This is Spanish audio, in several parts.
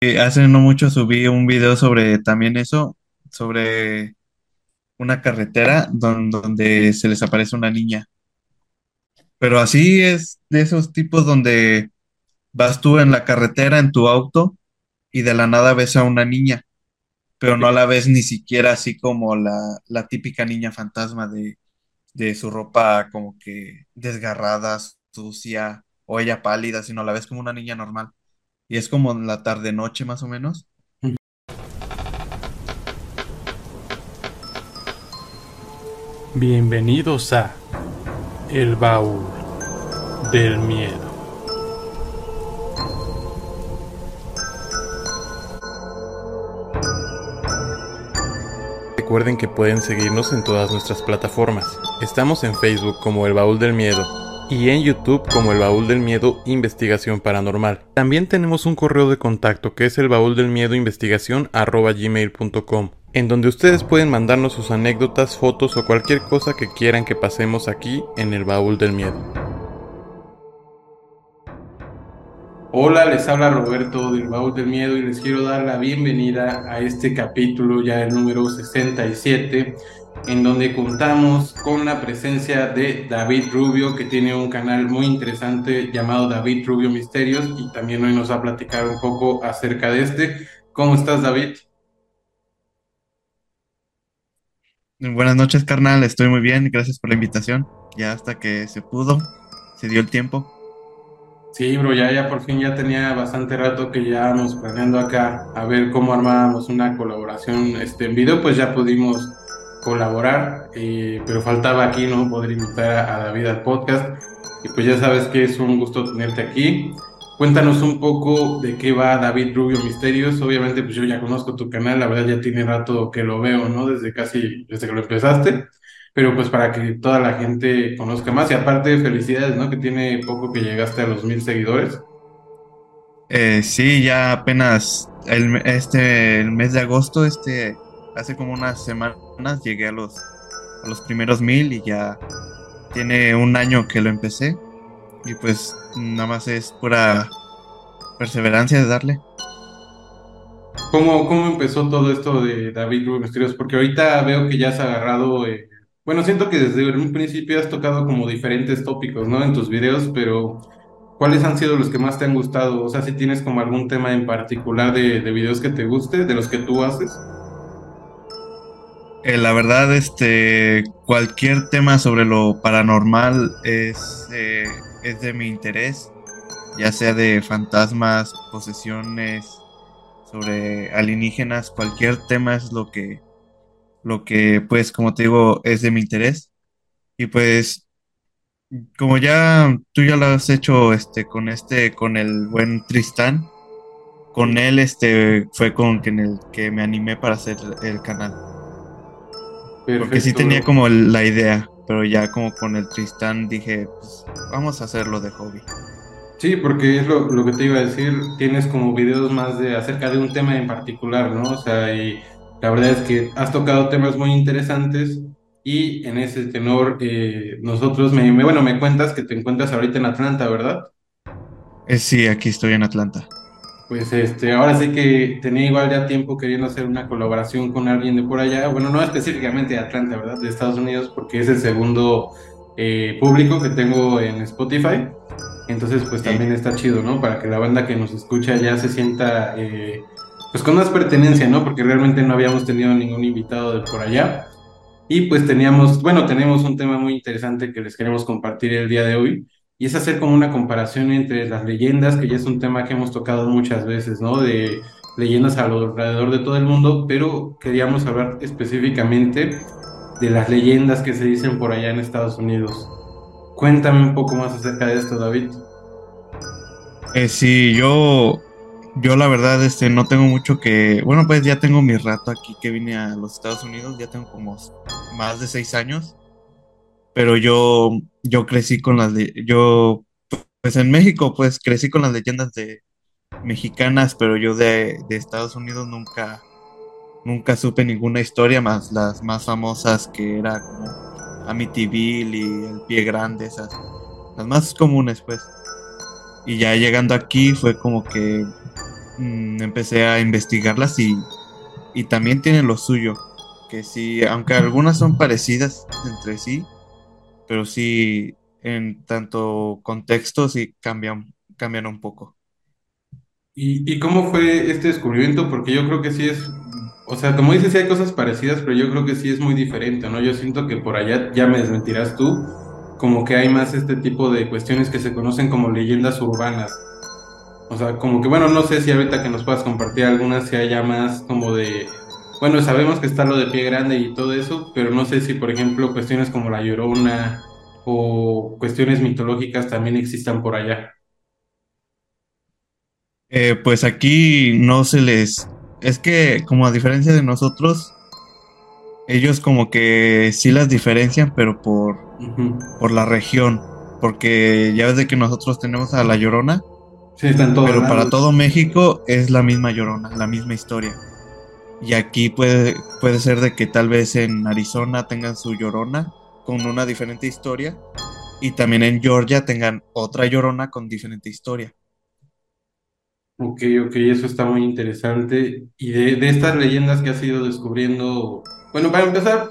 Hace no mucho subí un video sobre también eso, sobre una carretera don- donde se les aparece una niña. Pero así es de esos tipos donde vas tú en la carretera en tu auto y de la nada ves a una niña, pero no la ves ni siquiera así como la, la típica niña fantasma de, de su ropa como que desgarrada, sucia o ella pálida, sino la ves como una niña normal. Y es como en la tarde-noche más o menos. Bienvenidos a El Baúl del Miedo. Recuerden que pueden seguirnos en todas nuestras plataformas. Estamos en Facebook como El Baúl del Miedo y en YouTube como El Baúl del Miedo Investigación Paranormal. También tenemos un correo de contacto que es el baúl del miedo investigación gmail.com en donde ustedes pueden mandarnos sus anécdotas, fotos o cualquier cosa que quieran que pasemos aquí en el baúl del miedo. Hola, les habla Roberto del baúl del miedo y les quiero dar la bienvenida a este capítulo ya el número 67 en donde contamos con la presencia de David Rubio que tiene un canal muy interesante llamado David Rubio Misterios y también hoy nos va a platicar un poco acerca de este. ¿Cómo estás David? Buenas noches, carnal. Estoy muy bien. Gracias por la invitación. Ya hasta que se pudo, se dio el tiempo. Sí, bro, ya, ya por fin ya tenía bastante rato que llevábamos planeando acá a ver cómo armábamos una colaboración este, en video, pues ya pudimos colaborar, eh, pero faltaba aquí, ¿no? Poder invitar a, David al podcast. Y pues ya sabes que es un gusto tenerte aquí. Cuéntanos un poco de qué va David Rubio Misterios. Obviamente, pues yo ya conozco tu canal, la verdad ya tiene rato que lo veo, ¿no? Desde casi, desde que lo empezaste pero pues para que toda la gente conozca más y aparte felicidades, ¿no? Que tiene poco que llegaste a los mil seguidores. Eh, sí, ya apenas el, este, el mes de agosto, este, hace como unas llegué a los, primeros mil y ya tiene un año que lo empecé. Y pues nada más es pura perseverancia de darle. ¿Cómo, cómo empezó todo esto de David Misterios? Porque ahorita veo que ya has agarrado, eh, bueno, siento que desde un principio has tocado como diferentes tópicos, ¿no? En tus videos, pero ¿cuáles han sido los que más te han gustado? O sea, si tienes como algún tema en particular de videos que te guste, de los que tú haces. Eh, la verdad, este, cualquier tema sobre lo paranormal es, eh, es de mi interés, ya sea de fantasmas, posesiones, sobre alienígenas, cualquier tema es lo que, lo que, pues, como te digo, es de mi interés. Y pues, como ya tú ya lo has hecho, este, con este, con el buen Tristán, con él, este, fue con el que me animé para hacer el canal. Porque sí tenía como el- la idea, pero ya como con el Tristán dije, pues vamos a hacerlo de hobby. Sí, porque es lo, lo que te iba a decir, tienes como videos más de acerca de un tema en particular, ¿no? O sea, y la verdad es que has tocado temas muy interesantes y en ese tenor eh, nosotros, me, me- bueno, me cuentas que te encuentras ahorita en Atlanta, ¿verdad? Eh, sí, aquí estoy en Atlanta. Pues este, ahora sí que tenía igual ya tiempo queriendo hacer una colaboración con alguien de por allá, bueno, no específicamente de Atlanta, ¿verdad? De Estados Unidos, porque es el segundo eh, público que tengo en Spotify. Entonces, pues también está chido, ¿no? Para que la banda que nos escucha ya se sienta, eh, pues con más pertenencia, ¿no? Porque realmente no habíamos tenido ningún invitado de por allá. Y pues teníamos, bueno, tenemos un tema muy interesante que les queremos compartir el día de hoy, y es hacer como una comparación entre las leyendas, que ya es un tema que hemos tocado muchas veces, ¿no? De leyendas alrededor de todo el mundo, pero queríamos hablar específicamente de las leyendas que se dicen por allá en Estados Unidos. Cuéntame un poco más acerca de esto, David. Eh, sí, yo, yo la verdad, este, no tengo mucho que, bueno, pues ya tengo mi rato aquí que vine a los Estados Unidos, ya tengo como más de seis años, pero yo, yo crecí con las, yo, pues en México, pues crecí con las leyendas de mexicanas, pero yo de, de Estados Unidos nunca, nunca supe ninguna historia más las más famosas que era como Amityville y El Pie Grande, esas, las más comunes, pues. Y ya llegando aquí fue como que mm, empecé a investigarlas y, y también tienen lo suyo. Que sí, aunque algunas son parecidas entre sí, pero sí en tanto contextos sí cambian, cambian un poco. ¿Y, y cómo fue este descubrimiento? Porque yo creo que sí es, o sea, como dices, hay cosas parecidas, pero yo creo que sí es muy diferente, ¿no? Yo siento que por allá, ya me desmentirás tú, como que hay más este tipo de cuestiones que se conocen como leyendas urbanas. O sea, como que, bueno, no sé si ahorita que nos puedas compartir algunas, si haya más como de, bueno, sabemos que está lo de pie grande y todo eso, pero no sé si, por ejemplo, cuestiones como la Llorona o cuestiones mitológicas también existan por allá. Eh, pues aquí no se les... Es que como a diferencia de nosotros, ellos como que sí las diferencian, pero por, por la región. Porque ya ves de que nosotros tenemos a La Llorona, Sí, están todos pero para todo México es la misma Llorona, la misma historia. Y aquí puede, puede ser de que tal vez en Arizona tengan su Llorona con una diferente historia y también en Georgia tengan otra Llorona con diferente historia. Ok, ok, eso está muy interesante. Y de, de estas leyendas que has ido descubriendo, bueno, para empezar,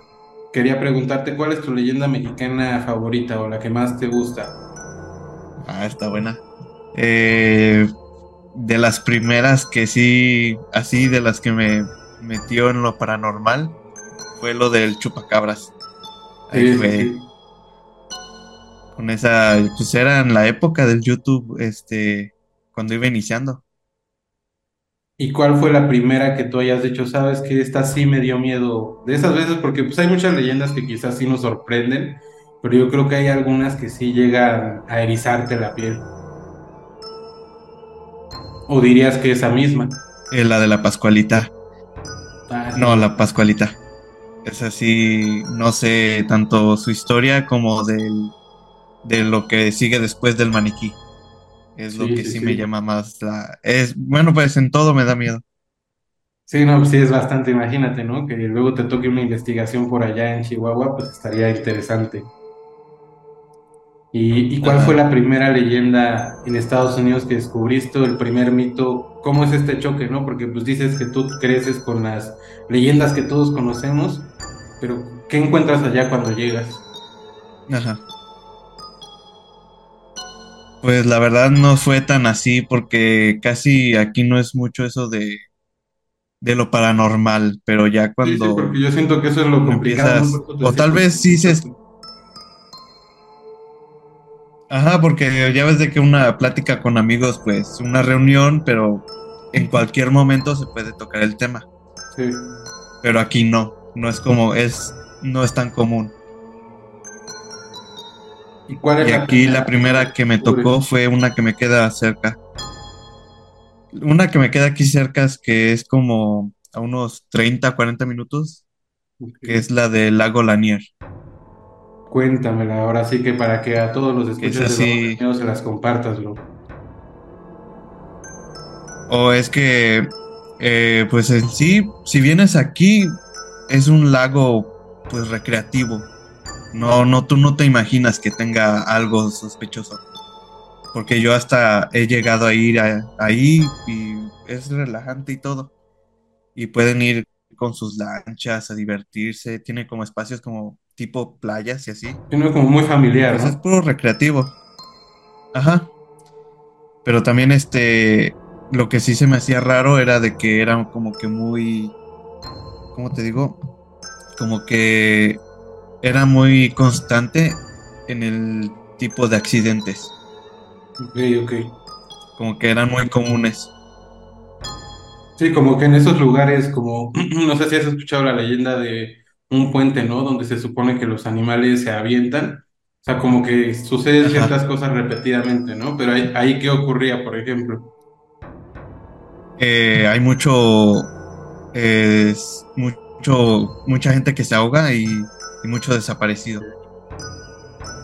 quería preguntarte cuál es tu leyenda mexicana favorita o la que más te gusta. Ah, está buena. Eh, de las primeras que sí, así de las que me metió en lo paranormal, fue lo del chupacabras. Ahí Sí, fue, sí. con esa, pues era en la época del YouTube, este, cuando iba iniciando. ¿Y cuál fue la primera que tú hayas dicho, sabes que esta sí me dio miedo? De esas veces, porque pues hay muchas leyendas que quizás sí nos sorprenden, pero yo creo que hay algunas que sí llegan a erizarte la piel. ¿O dirías que esa misma? Eh, la de la Pascualita. No, la Pascualita. Es así, no sé tanto su historia como del, de lo que sigue después del maniquí. Es lo que sí, sí, sí. me llama más la... Es, bueno, pues en todo me da miedo. Sí, no, pues sí es bastante, imagínate, ¿no? Que luego te toque una investigación por allá en Chihuahua, pues estaría interesante. ¿Y, y cuál Ajá. fue la primera leyenda en Estados Unidos que descubriste, el primer mito? ¿Cómo es este choque, no? Porque pues dices que tú creces con las leyendas que todos conocemos, pero ¿qué encuentras allá cuando llegas? Ajá. Pues la verdad no fue tan así porque casi aquí no es mucho eso de, de lo paranormal, pero ya Sí, sí, porque cuando yo siento que eso es lo complicado, o tal vez sí se, ajá, porque ya ves de que una plática con amigos, pues una reunión, pero en cualquier momento se puede tocar el tema, Sí. pero aquí no, no es como, es, no es tan común. ¿Y cuál es Y la aquí la primera que me tocó fue una que me queda cerca. Una que me queda aquí cerca es que es como a unos 30, 40 minutos, que es la del lago Lanier. Cuéntamela, ahora sí que para que a todos los escuchas de Miedo se las compartas, bro. o es que, eh, pues en sí, si vienes aquí, es un lago, pues recreativo. No, no, tú no te imaginas que tenga algo sospechoso. Porque yo hasta he llegado a ir a- ahí y es relajante y todo. Y pueden ir con sus lanchas a divertirse. Tiene como espacios como tipo playas y así. Sino como muy familiar, pues es puro recreativo. Ajá. Pero también este, lo que sí se me hacía raro era de que era como que muy, ¿cómo te digo? Como que era muy constante en el tipo de accidentes. Ok, ok. Como que eran muy comunes. Sí, como que en esos lugares, como, no sé si has escuchado la leyenda de un puente, ¿no? Donde se supone que los animales se avientan. O sea, como que suceden ciertas cosas repetidamente, ¿no? Pero ahí, ahí ¿qué ocurría, por ejemplo? Eh, hay mucho, eh, mucho, mucha gente que se ahoga y, y mucho desaparecido.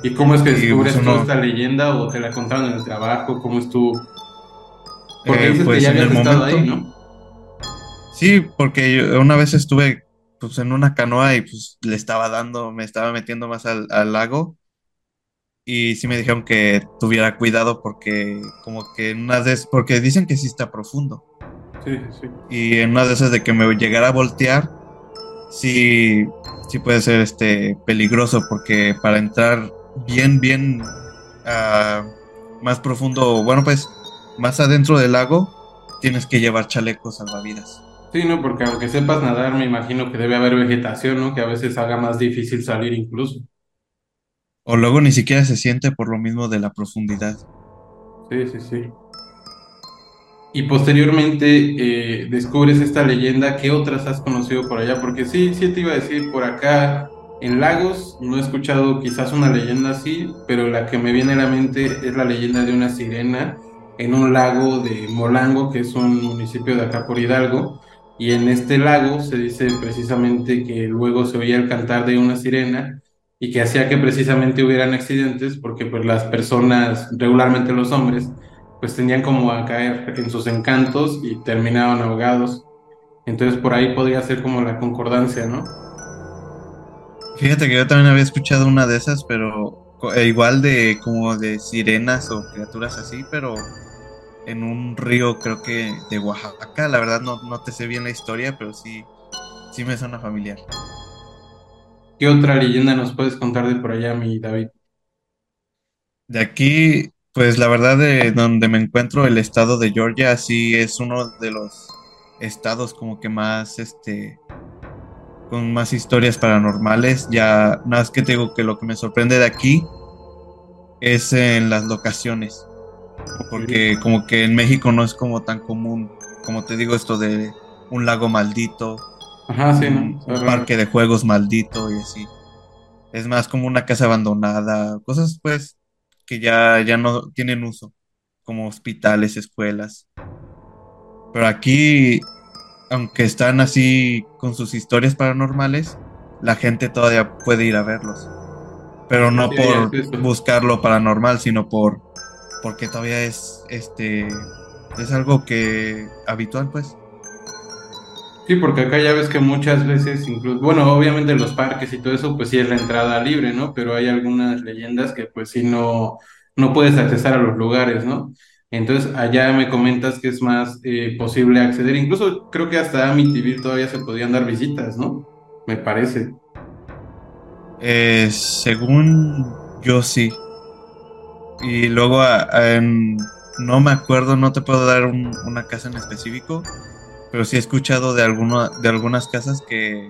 ¿Y cómo es que descubres pues uno, esta leyenda o te la contaron en el trabajo? ¿Cómo estuvo? Porque eh, dices que pues ya en el habías estado ahí, momento, ¿no? sí, porque una vez estuve pues en una canoa y pues le estaba dando, me estaba metiendo más al, al lago y sí me dijeron que tuviera cuidado porque como que en una vez, porque dicen que sí está profundo. Sí, sí. Y en una de esas de que me llegara a voltear, sí, sí puede ser este peligroso porque para entrar bien, bien ah, más profundo, bueno, pues más adentro del lago, tienes que llevar chalecos salvavidas. Sí, no, porque aunque sepas nadar, me imagino que debe haber vegetación, ¿no? Que a veces haga más difícil salir incluso. O luego ni siquiera se siente por lo mismo de la profundidad. Sí, sí, sí. Y posteriormente eh, descubres esta leyenda, ¿qué otras has conocido por allá? Porque sí, sí te iba a decir, por acá en Lagos no he escuchado quizás una leyenda así, pero la que me viene a la mente es la leyenda de una sirena en un lago de Molango, que es un municipio de acá por Hidalgo, y en este lago se dice precisamente que luego se oía el cantar de una sirena y que hacía que precisamente hubieran accidentes porque pues las personas, regularmente los hombres, pues tenían como a caer en sus encantos y terminaban ahogados. Entonces por ahí podría ser como la concordancia, ¿no? Fíjate que yo también había escuchado una de esas, pero eh, igual de como de sirenas o criaturas así, pero en un río creo que de Oaxaca. La verdad no, no te sé bien la historia, pero sí, sí me suena familiar. ¿Qué otra leyenda nos puedes contar de por allá, mi David? De aquí, pues la verdad de donde me encuentro, el estado de Georgia, sí es uno de los estados como que más, este, con más historias paranormales. Ya, nada más que te digo que lo que me sorprende de aquí es en las locaciones. Porque como que en México no es como tan común, como te digo, esto de un lago maldito, Ajá, sí, un, ¿no? un parque de juegos maldito y así. Es más como una casa abandonada, cosas pues que ya, ya no tienen uso, como hospitales, escuelas. Pero aquí, aunque están así con sus historias paranormales, la gente todavía puede ir a verlos. Pero no Sí, por buscar lo paranormal, sino por porque todavía es este es algo que habitual, pues. Sí, porque acá ya ves que muchas veces, incluso, bueno, obviamente los parques y todo eso, pues sí es la entrada libre, ¿no? Pero hay algunas leyendas que pues sí no, no puedes accesar a los lugares, ¿no? Entonces allá me comentas que es más eh, posible acceder, incluso creo que hasta Amityville todavía se podían dar visitas, ¿no? Me parece. Eh, según yo sí. Y luego a- a- en- no me acuerdo, no te puedo dar un- una casa en específico, pero sí he escuchado de alguno, de algunas casas que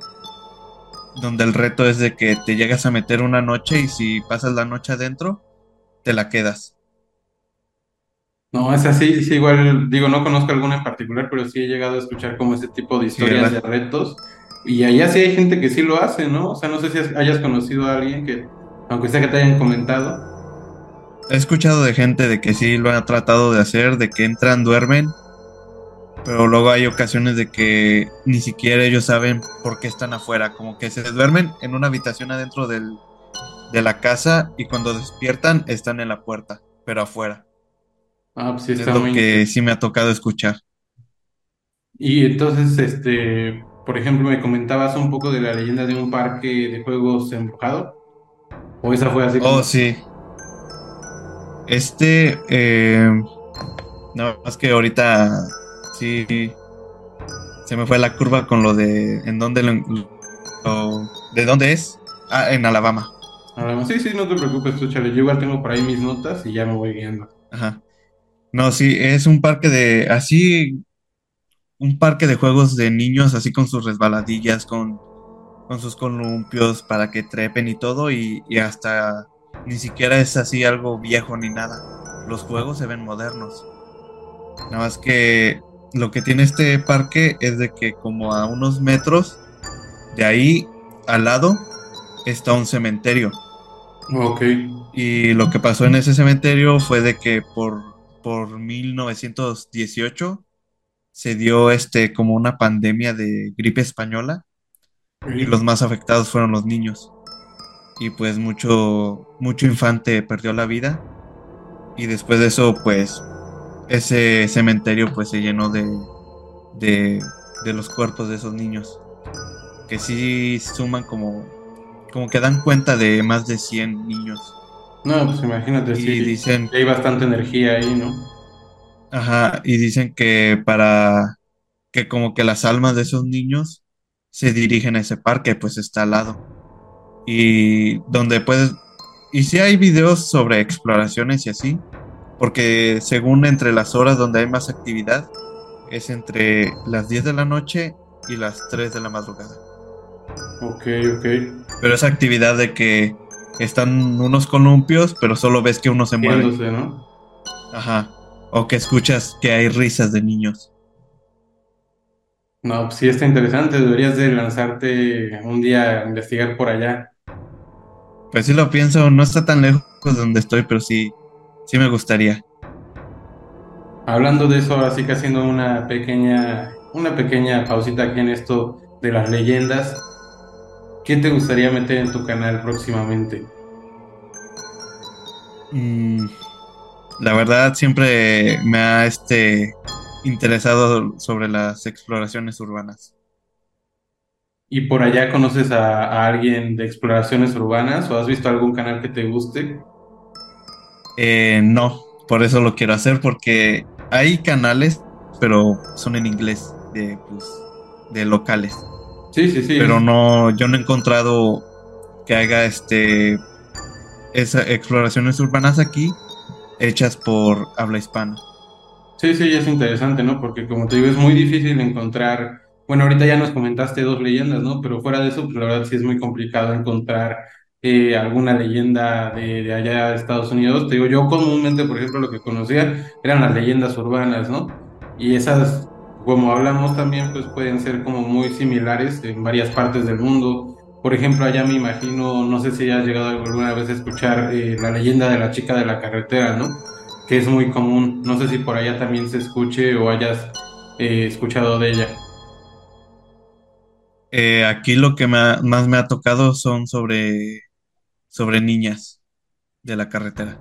donde el reto es de que te llegas a meter una noche y si pasas la noche adentro, te la quedas. No, es así, sí, igual, digo, no conozco alguna en particular, pero sí he llegado a escuchar como ese tipo de Sí, historias de retos. Y allá sí hay gente que sí lo hace, ¿no? O sea, no sé si hayas conocido a alguien que, aunque sea que te hayan comentado. He escuchado de gente de que sí lo han tratado de hacer, de que entran, duermen, pero luego hay ocasiones de que ni siquiera ellos saben por qué están afuera, como que se duermen en una habitación adentro del, de la casa y cuando despiertan están en la puerta, pero afuera. Ah, pues sí, Es está lo muy que sí me ha tocado escuchar. Y entonces, este, por ejemplo, me comentabas un poco de la leyenda de un parque de juegos embrujado. O esa fue así como. Oh, sí. Este, eh, no, más que ahorita sí se me fue la curva con lo de en dónde lo, lo- de dónde es. Ah, en Alabama. Ah, Sí, sí, no te preocupes, tú, chale. Yo igual tengo por ahí mis notas y ya me voy guiando. Ajá. No, sí, es un parque de, así, un parque de juegos de niños, así con sus resbaladillas, con, con sus columpios para que trepen y todo, y, y hasta ni siquiera es así algo viejo ni nada. Los juegos se ven modernos. Nada más que lo que tiene este parque es de que como a unos metros de ahí al lado está un cementerio. Ok. Y lo que pasó en ese cementerio fue de que por, por 1918 se dio este como una pandemia de gripe española y los más afectados fueron los niños. Y pues mucho, mucho infante perdió la vida. Y después de eso, pues, ese cementerio pues se llenó de, de, de los cuerpos de esos niños. Que sí suman como, como que dan cuenta de más de 100 niños. No, pues imagínate, Y sí. dicen, Hay bastante energía ahí, ¿no? ajá, y dicen que para, que como que las almas de esos niños se dirigen a ese parque, pues está al lado. Y donde puedes... Y si hay videos sobre exploraciones y así, porque según entre las horas donde hay más actividad, es entre las 10 de la noche y las 3 de la madrugada. Ok, ok. Pero esa actividad de que están unos columpios, pero solo ves que uno se mueve. ¿no? Ajá. O que escuchas que hay risas de niños. No, pues sí está interesante. Deberías de lanzarte un día a investigar por allá. Pues sí lo pienso, no está tan lejos de donde estoy, pero sí, sí me gustaría. Hablando de eso, así que haciendo una pequeña, una pequeña pausita aquí en esto de las leyendas, ¿qué te gustaría meter en tu canal próximamente? Mm, la verdad siempre me ha este interesado sobre las exploraciones urbanas. ¿Y por allá conoces a, a alguien de exploraciones urbanas o has visto algún canal que te guste? Eh, no, por eso lo quiero hacer porque hay canales, pero son en inglés, de, pues, de locales. Sí, sí, sí. Pero no, yo no he encontrado que haga este esas exploraciones urbanas aquí hechas por habla hispana. Sí, sí, es interesante, ¿no? Porque como te digo, es muy difícil encontrar, bueno, ahorita ya nos comentaste dos leyendas, ¿no? Pero fuera de eso, pues la verdad sí es muy complicado encontrar eh, alguna leyenda de, allá de Estados Unidos. Te digo, yo comúnmente, por ejemplo, lo que conocía eran las leyendas urbanas, ¿no? Y esas, como hablamos también, pues pueden ser como muy similares en varias partes del mundo. Por ejemplo, allá me imagino, no sé si has llegado alguna vez a escuchar eh, la leyenda de la chica de la carretera, ¿no? Que es muy común. No sé si por allá también se escuche o hayas eh, escuchado de ella. Eh, aquí lo que me ha- más me ha tocado son sobre, sobre niñas de la carretera.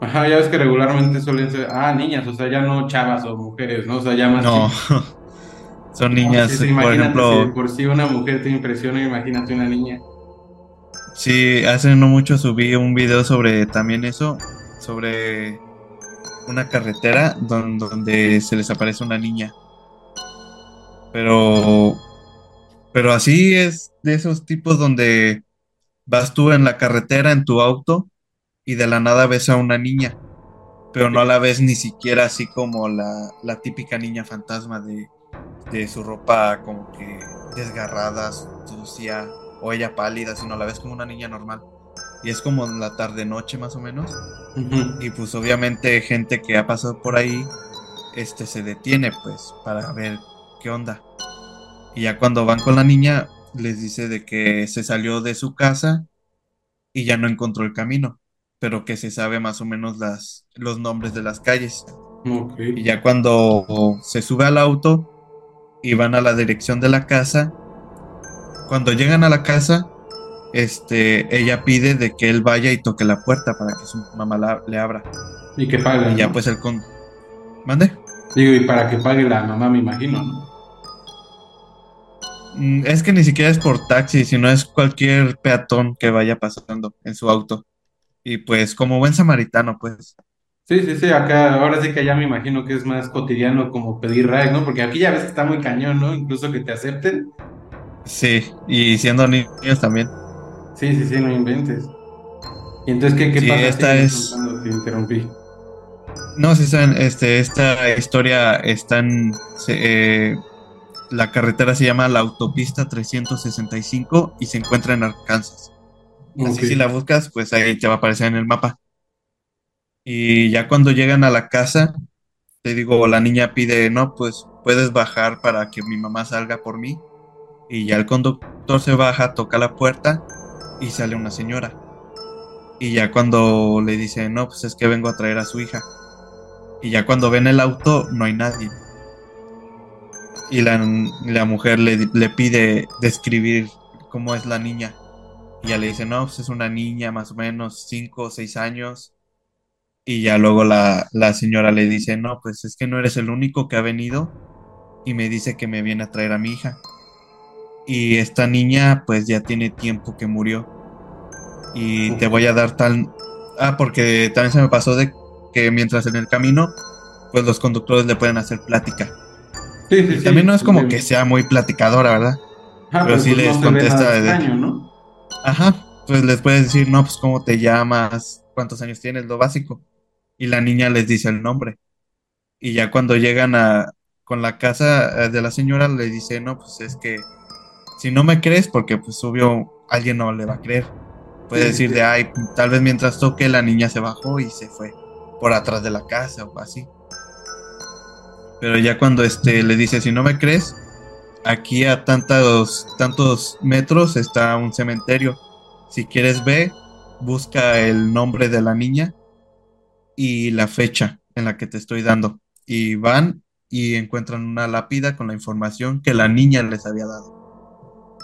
Ajá, ya ves que regularmente suelen ser, ah, niñas, o sea, ya no chavas o mujeres, ¿no? O sea, ya más No, son No, sí, niñas, sí, por si ejemplo, por sí una mujer te impresiona, imagínate una niña. sí, hace no mucho subí un video sobre también eso, sobre una carretera don- donde se les aparece una niña. Pero, pero así es de esos tipos donde vas tú en la carretera en tu auto y de la nada ves a una niña, pero no la ves ni siquiera así como la, la típica niña fantasma de, de su ropa como que desgarrada, sucia o ella pálida, sino la ves como una niña normal. Y es como en la tarde noche más o menos. Y pues obviamente gente que ha pasado por ahí, este se detiene pues para ver qué onda. Y ya cuando van con la niña, les dice de que se salió de su casa y ya no encontró el camino, pero que se sabe más o menos las, los nombres de las calles. Y ya cuando se sube al auto y van a la dirección de la casa, cuando llegan a la casa, este, ella pide de que él vaya y toque la puerta para que su mamá la- le abra. Y que pague, Y ya ¿no? pues él con... ¿Mande? Digo, y para que pague la mamá, me imagino, ¿no? Mm, Es que ni siquiera es por taxi, sino es cualquier peatón que vaya pasando en su auto. Y pues como buen samaritano, pues Sí, sí, sí, acá, ahora sí que ya me imagino que es más cotidiano como pedir ride, ¿no? Porque aquí ya ves que está muy cañón, ¿no? Incluso que te acepten. sí, y siendo niños también. Sí, sí, sí, no inventes. Y entonces, ¿qué, qué Sí, pasa? esta es- te interrumpí. No, sí, saben, este, esta historia está en... se- eh, la carretera se llama la autopista 365 y se encuentra en Arkansas. Así si la buscas, pues ahí te va a aparecer en el mapa. Y ya cuando llegan a la casa, te digo, la niña pide, no, pues puedes bajar para que mi mamá salga por mí. Y ya el conductor se baja, toca la puerta y sale una señora. Y ya cuando le dice, no, pues es que vengo a traer a su hija. Y ya cuando ven el auto, no hay nadie. Y la, la mujer le, le pide describir cómo es la niña. Y ya le dice, no, pues es una niña más o menos 5 o 6 años. Y ya luego la, la señora le dice, no, pues es que no eres el único que ha venido. Y me dice que me viene a traer a mi hija. Y esta niña pues ya tiene tiempo que murió. Y te voy a dar tal... Ah, porque también se me pasó de que mientras en el camino, pues los conductores le pueden hacer plática. Sí, sí, Y sí. también no es como que sea muy platicadora, ¿verdad? Ajá, pero sí pues les no se ve contesta de- ¿no? Ajá, pues les puedes decir, no, pues cómo te llamas, cuántos años tienes, lo básico. Y la niña les dice el nombre. Y ya cuando llegan a con la casa eh, de la señora, le dice, no, pues es que si no me crees, porque pues obvio alguien no le va a creer. Puede Sí, decir sí. de, ay, tal vez mientras toque la niña se bajó y se fue por atrás de la casa o así. Pero ya cuando este le dice, si no me crees, aquí a tantos, tantos metros está un cementerio. Si quieres ve, busca el nombre de la niña y la fecha en la que te estoy dando. Y van y encuentran una lápida con la información que la niña les había dado.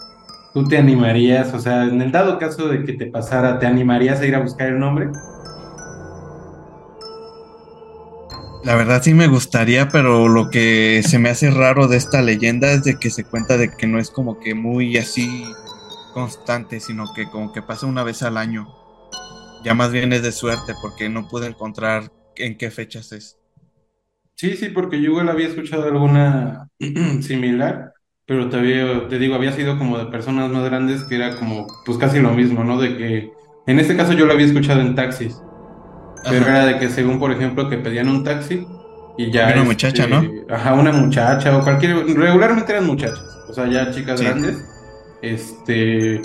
¿Tú te animarías, o sea, en el dado caso de que te pasara, ¿te animarías a ir a buscar el nombre? La verdad sí me gustaría, pero lo que se me hace raro de esta leyenda es de que se cuenta de que no es como que muy así constante, sino que como que pasa una vez al año. Ya más bien es de suerte porque no pude encontrar en qué fechas es. Sí, sí, porque yo igual había escuchado alguna similar, pero todavía, te digo, había sido como de personas más grandes que era como, pues casi lo mismo, ¿no? De que, en este caso yo lo había escuchado en taxis, pero Ajá. era de que según, por ejemplo, que pedían un taxi y ya... Una este, muchacha, ¿no? Ajá, una muchacha o cualquier... Regularmente eran muchachas, o sea, ya chicas Sí. grandes, este...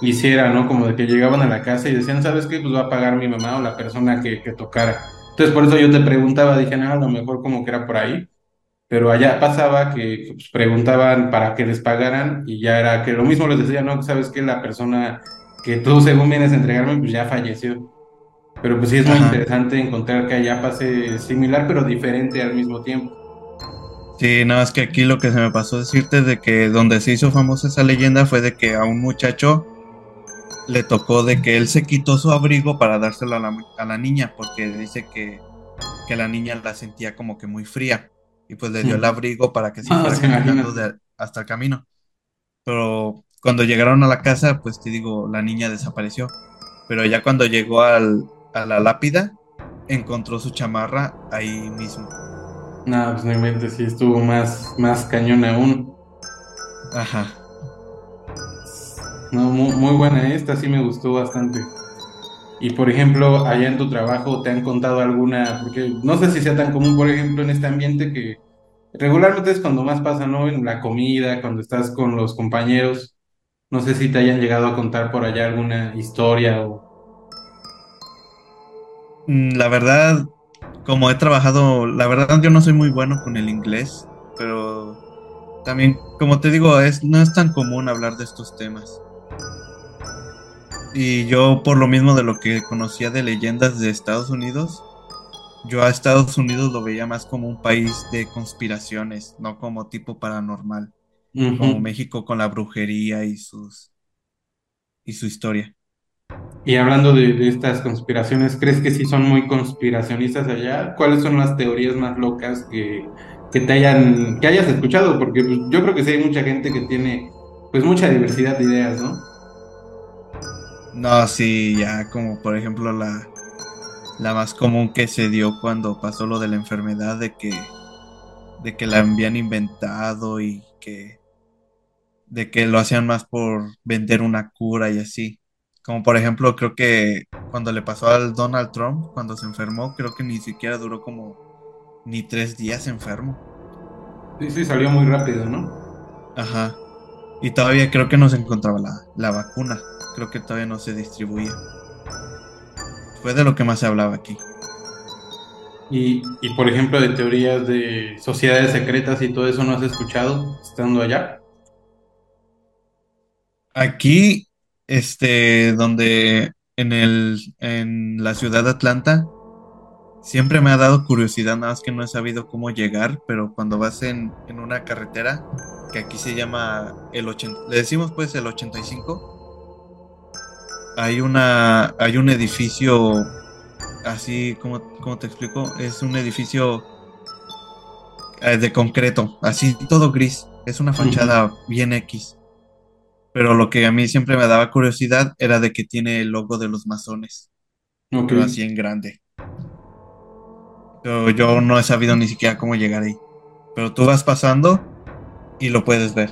Hiciera, ¿no? Como de que llegaban a la casa y decían, ¿sabes qué? Pues va a pagar mi mamá o la persona que, que tocara. Entonces, por eso yo te preguntaba, dije, ah, a lo mejor como que era por ahí. Pero allá pasaba que pues, preguntaban para que les pagaran y ya era que lo mismo les decía, no, sabes que la persona que tú según vienes a entregarme, pues ya falleció. Pero pues sí es muy Ajá. interesante encontrar que allá pase similar pero diferente al mismo tiempo. Sí, nada más que aquí lo que se me pasó decirte es de que donde se hizo famosa esa leyenda fue de que a un muchacho le tocó de que él se quitó su abrigo para dárselo a la, a la niña, porque dice que, que la niña la sentía como que muy fría. Y pues le dio el Mm. abrigo para que se Ah, fuera caminando de- hasta el camino. Pero cuando llegaron a la casa, pues te digo, la niña desapareció. Pero ya cuando llegó al, a la lápida, encontró su chamarra ahí mismo. No, pues no inventes, sí estuvo más, más cañón aún. Ajá. No, muy, muy buena esta, sí me gustó bastante. Y por ejemplo, allá en tu trabajo te han contado alguna, porque no sé si sea tan común, por ejemplo, en este ambiente que regularmente es cuando más pasa, ¿no? En la comida, cuando estás con los compañeros. No sé si te hayan llegado a contar por allá alguna historia o... Mm, La verdad, como he trabajado, la verdad yo no soy muy bueno con el inglés, pero también, como te digo, es, no es tan común hablar de estos temas. Y yo, por lo mismo de lo que conocía de leyendas de Estados Unidos, yo a Estados Unidos lo veía más como un país de conspiraciones, no como tipo paranormal, como. México con la brujería y sus y su historia. Y hablando de, estas conspiraciones, ¿crees que sí son muy conspiracionistas allá? ¿Cuáles son las teorías más locas que, que te hayan, que hayas escuchado? Porque pues, yo creo que sí hay mucha gente que tiene pues mucha diversidad de ideas, ¿no? No, sí, ya como por ejemplo la, la más común que se dio cuando pasó lo de la enfermedad de que de que la habían inventado y que de que lo hacían más por vender una cura y así. Como por ejemplo, creo que cuando le pasó al Donald Trump, cuando se enfermó, creo que ni siquiera duró como ni tres días enfermo. Sí, sí, salió muy rápido, ¿no? Ajá. Y todavía creo que no se encontraba la, la vacuna. Creo que todavía no se distribuía. Fue de lo que más se hablaba aquí. Y, y por ejemplo, de teorías de sociedades secretas y todo eso, ¿no has escuchado estando allá? Aquí, este, donde en el, en la ciudad de Atlanta, siempre me ha dado curiosidad, nada más que no he sabido cómo llegar, pero cuando vas en, en una carretera, que aquí se llama el 80, le decimos pues el 85, hay una, hay un edificio así, como cómo te explico? Es un edificio eh, de concreto, así todo gris, es una fachada bien X. Pero lo que a mí siempre me daba curiosidad era de que tiene el logo de los masones, Ok. pero así en grande. Pero yo no he sabido ni siquiera cómo llegar ahí. pero tú vas pasando y lo puedes ver.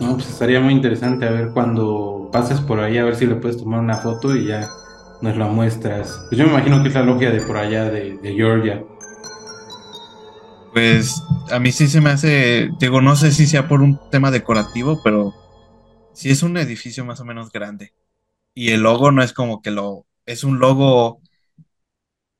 No, pues estaría muy interesante a ver cuando pases por ahí, a ver si le puedes tomar una foto y ya nos la muestras. Pues yo me imagino que es la logia de por allá, de, de Georgia. Pues a mí sí se me hace, digo, no sé si sea por un tema decorativo, pero sí es un edificio más o menos grande. Y el logo no es como que lo, es un logo,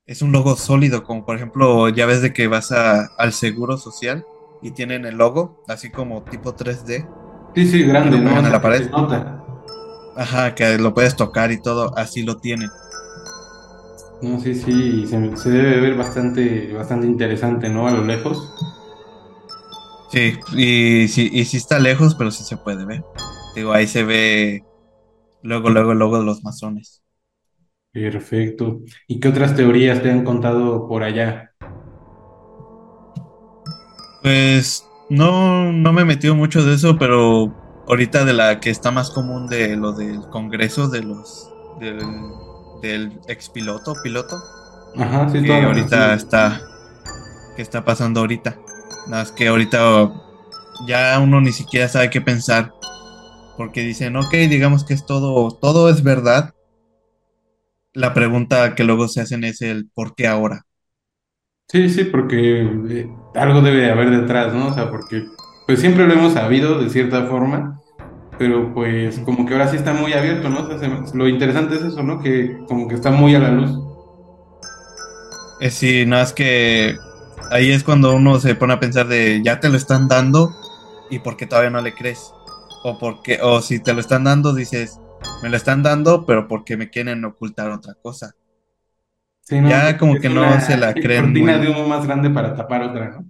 es un logo sólido, como por ejemplo, ya ves de que vas a, al Seguro Social y tienen el logo, así como tipo 3D. Sí, sí, grande, ¿no? la pared. nota. Ajá, que lo puedes tocar y todo, así lo tienen. No, sí, sí, se, se debe ver bastante, bastante interesante, ¿no? A lo lejos. Sí, y sí, y sí está lejos, pero sí se puede ver. Digo, ahí se ve luego, luego, luego de los masones. Perfecto. ¿Y qué otras teorías te han contado por allá? Pues no, no me he metido mucho de eso, pero ahorita de la que está más común de lo del Congreso de los del, del expiloto, piloto, Ajá, sí, que ahorita está, que está pasando ahorita. Nada más que ahorita ya uno ni siquiera sabe qué pensar, porque dicen, ok, digamos que es todo, todo es verdad. La pregunta que luego se hacen es el ¿por qué ahora? Sí, sí, porque eh, algo debe de haber detrás, ¿no? O sea, porque pues siempre lo hemos sabido de cierta forma, pero pues como que ahora sí está muy abierto, ¿no? O sea, se- lo interesante es eso, ¿no? Que como que está muy a la luz. Es sí, nada más que ahí es cuando uno se pone a pensar de ya te lo están dando y por qué todavía no le crees. O porque, o si te lo están dando, dices, me lo están dando, pero porque me quieren ocultar otra cosa. Sí, ¿no? Ya como que no se la creen cortina muy- de humo más grande para tapar otra, ¿no?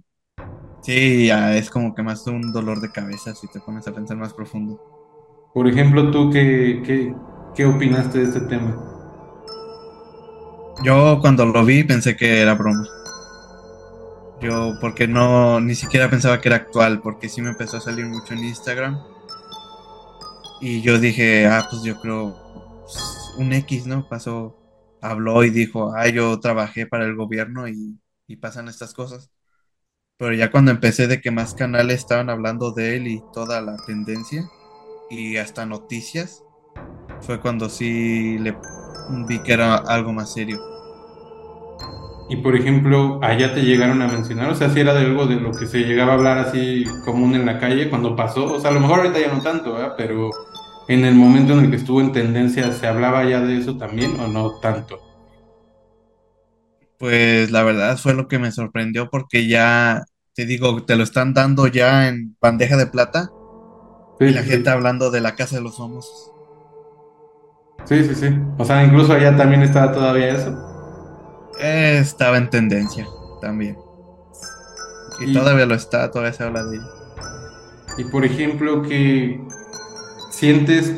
Sí, ya es como que más un dolor de cabeza si te pones a pensar más profundo. Por ejemplo, ¿tú qué, qué, qué opinaste de este tema? Yo cuando lo vi pensé que era broma. Yo porque no, ni siquiera pensaba que era actual, porque sí me empezó a salir mucho en Instagram. Y yo dije, ah, pues yo creo, pues, un X, ¿no? Pasó, habló y dijo, ah, yo trabajé para el gobierno y, y pasan estas cosas. Pero ya cuando empecé de que más canales estaban hablando de él y toda la tendencia, y hasta noticias, fue cuando sí le vi que era algo más serio. Y por ejemplo, allá te llegaron a mencionar, o sea, si era de algo de lo que se llegaba a hablar así común en la calle cuando pasó, o sea, a lo mejor ahorita ya no tanto, ¿verdad? Pero en el momento en el que estuvo en tendencia, ¿se hablaba ya de eso también o no tanto? Pues la verdad fue lo que me sorprendió porque ya, te digo, te lo están dando ya en bandeja de plata Sí, y la sí, gente hablando de la casa de los famosos. sí, sí, sí. O sea, incluso allá también estaba todavía eso. Eh, estaba en tendencia también. Y Y- todavía lo está, todavía se habla de ello. Y por ejemplo, que sientes,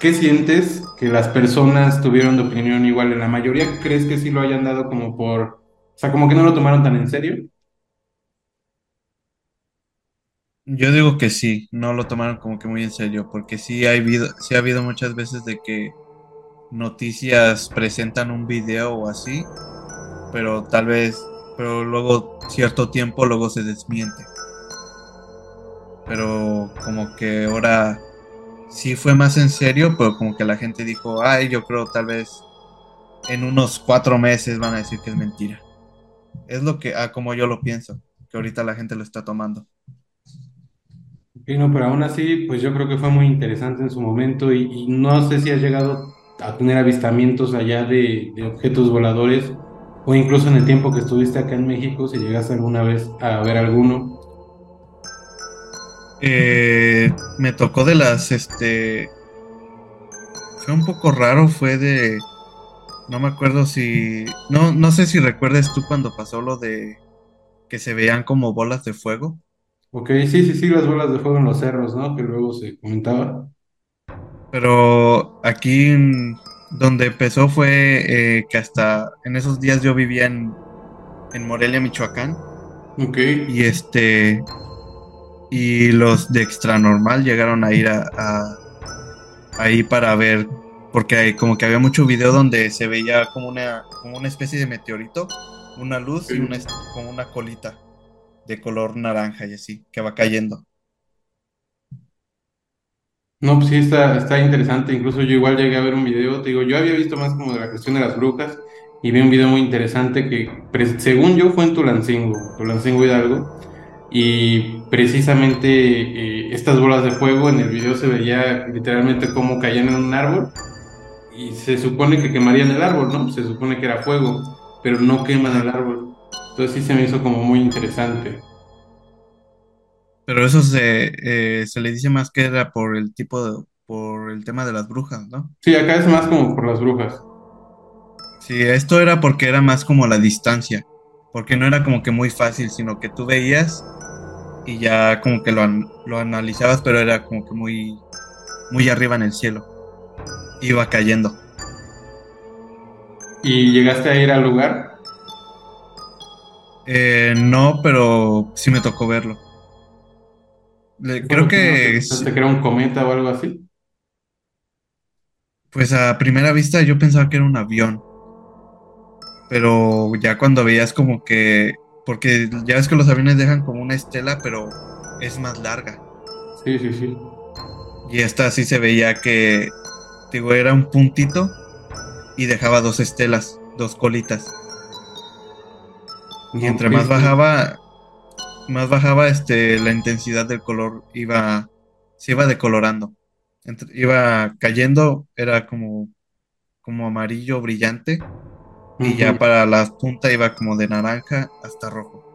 ¿qué sientes que las personas tuvieron de opinión igual? En la mayoría, ¿crees que sí lo hayan dado como por, o sea, como que no lo tomaron tan en serio? Yo digo que sí, no lo tomaron como que muy en serio, porque sí ha habido, sí ha habido muchas veces de que noticias presentan un video o así, pero tal vez, pero luego cierto tiempo luego se desmiente. Pero como que ahora sí fue más en serio, pero como que la gente dijo, ay, yo creo tal vez en unos cuatro meses van a decir que es mentira. Es lo que, ah, como yo lo pienso, que ahorita la gente lo está tomando. Y no, pero aún así, pues yo creo que fue muy interesante en su momento y, no sé si has llegado a tener avistamientos allá de, de objetos voladores o incluso en el tiempo que estuviste acá en México, si llegaste alguna vez a ver alguno. Eh, me tocó de las, este, fue un poco raro, fue de, no me acuerdo si, no, no sé si recuerdes tú cuando pasó lo de que se veían como bolas de fuego, Ok, sí, sí, sí, las bolas de fuego en los cerros, ¿no? Que luego se comentaba. pero aquí en- donde empezó fue eh, que hasta en esos días yo vivía en, en Morelia, Michoacán, Ok, y este, y los de Extra Normal llegaron a ir a, a- ahí para ver, porque hay- como que había mucho video donde se veía como una, como una especie de meteorito, una luz y una, como una colita. de color naranja y así, que va cayendo. No, pues sí, está, está interesante. Incluso yo igual llegué a ver un video. Te digo, yo había visto más como de la cuestión de las brujas y vi un video muy interesante que, según yo, fue en Tulancingo, Tulancingo Hidalgo. Y precisamente eh, estas bolas de fuego en el video se veía literalmente cómo caían en un árbol y se supone que quemarían el árbol, ¿no? Se supone que era fuego, pero no queman el árbol. Entonces sí se me hizo como muy interesante. Pero eso se, eh, se le dice más que era por el tipo de, por el tema de las brujas, ¿no? Sí, acá es más como por las brujas. Sí, esto era porque era más como la distancia, porque no era como que muy fácil, sino que tú veías y ya como que lo, an- lo analizabas, pero era como que muy, muy arriba en el cielo. Iba cayendo. ¿Y llegaste a ir al lugar? Eh, no, pero sí me tocó verlo. Le- ¿Fue creo que, pensaste que era un cometa o algo así? pues a primera vista yo pensaba que era un avión, pero ya cuando veías como que, porque ya ves que los aviones dejan como una estela, pero es más larga. Sí, sí, sí. Y esta sí se veía que, digo, era un puntito y dejaba dos estelas, dos colitas. Y entre más bajaba, más bajaba este, la intensidad del color, iba, se iba decolorando. Entre- iba cayendo, era como, como amarillo brillante, y ya para la punta iba como de naranja hasta rojo.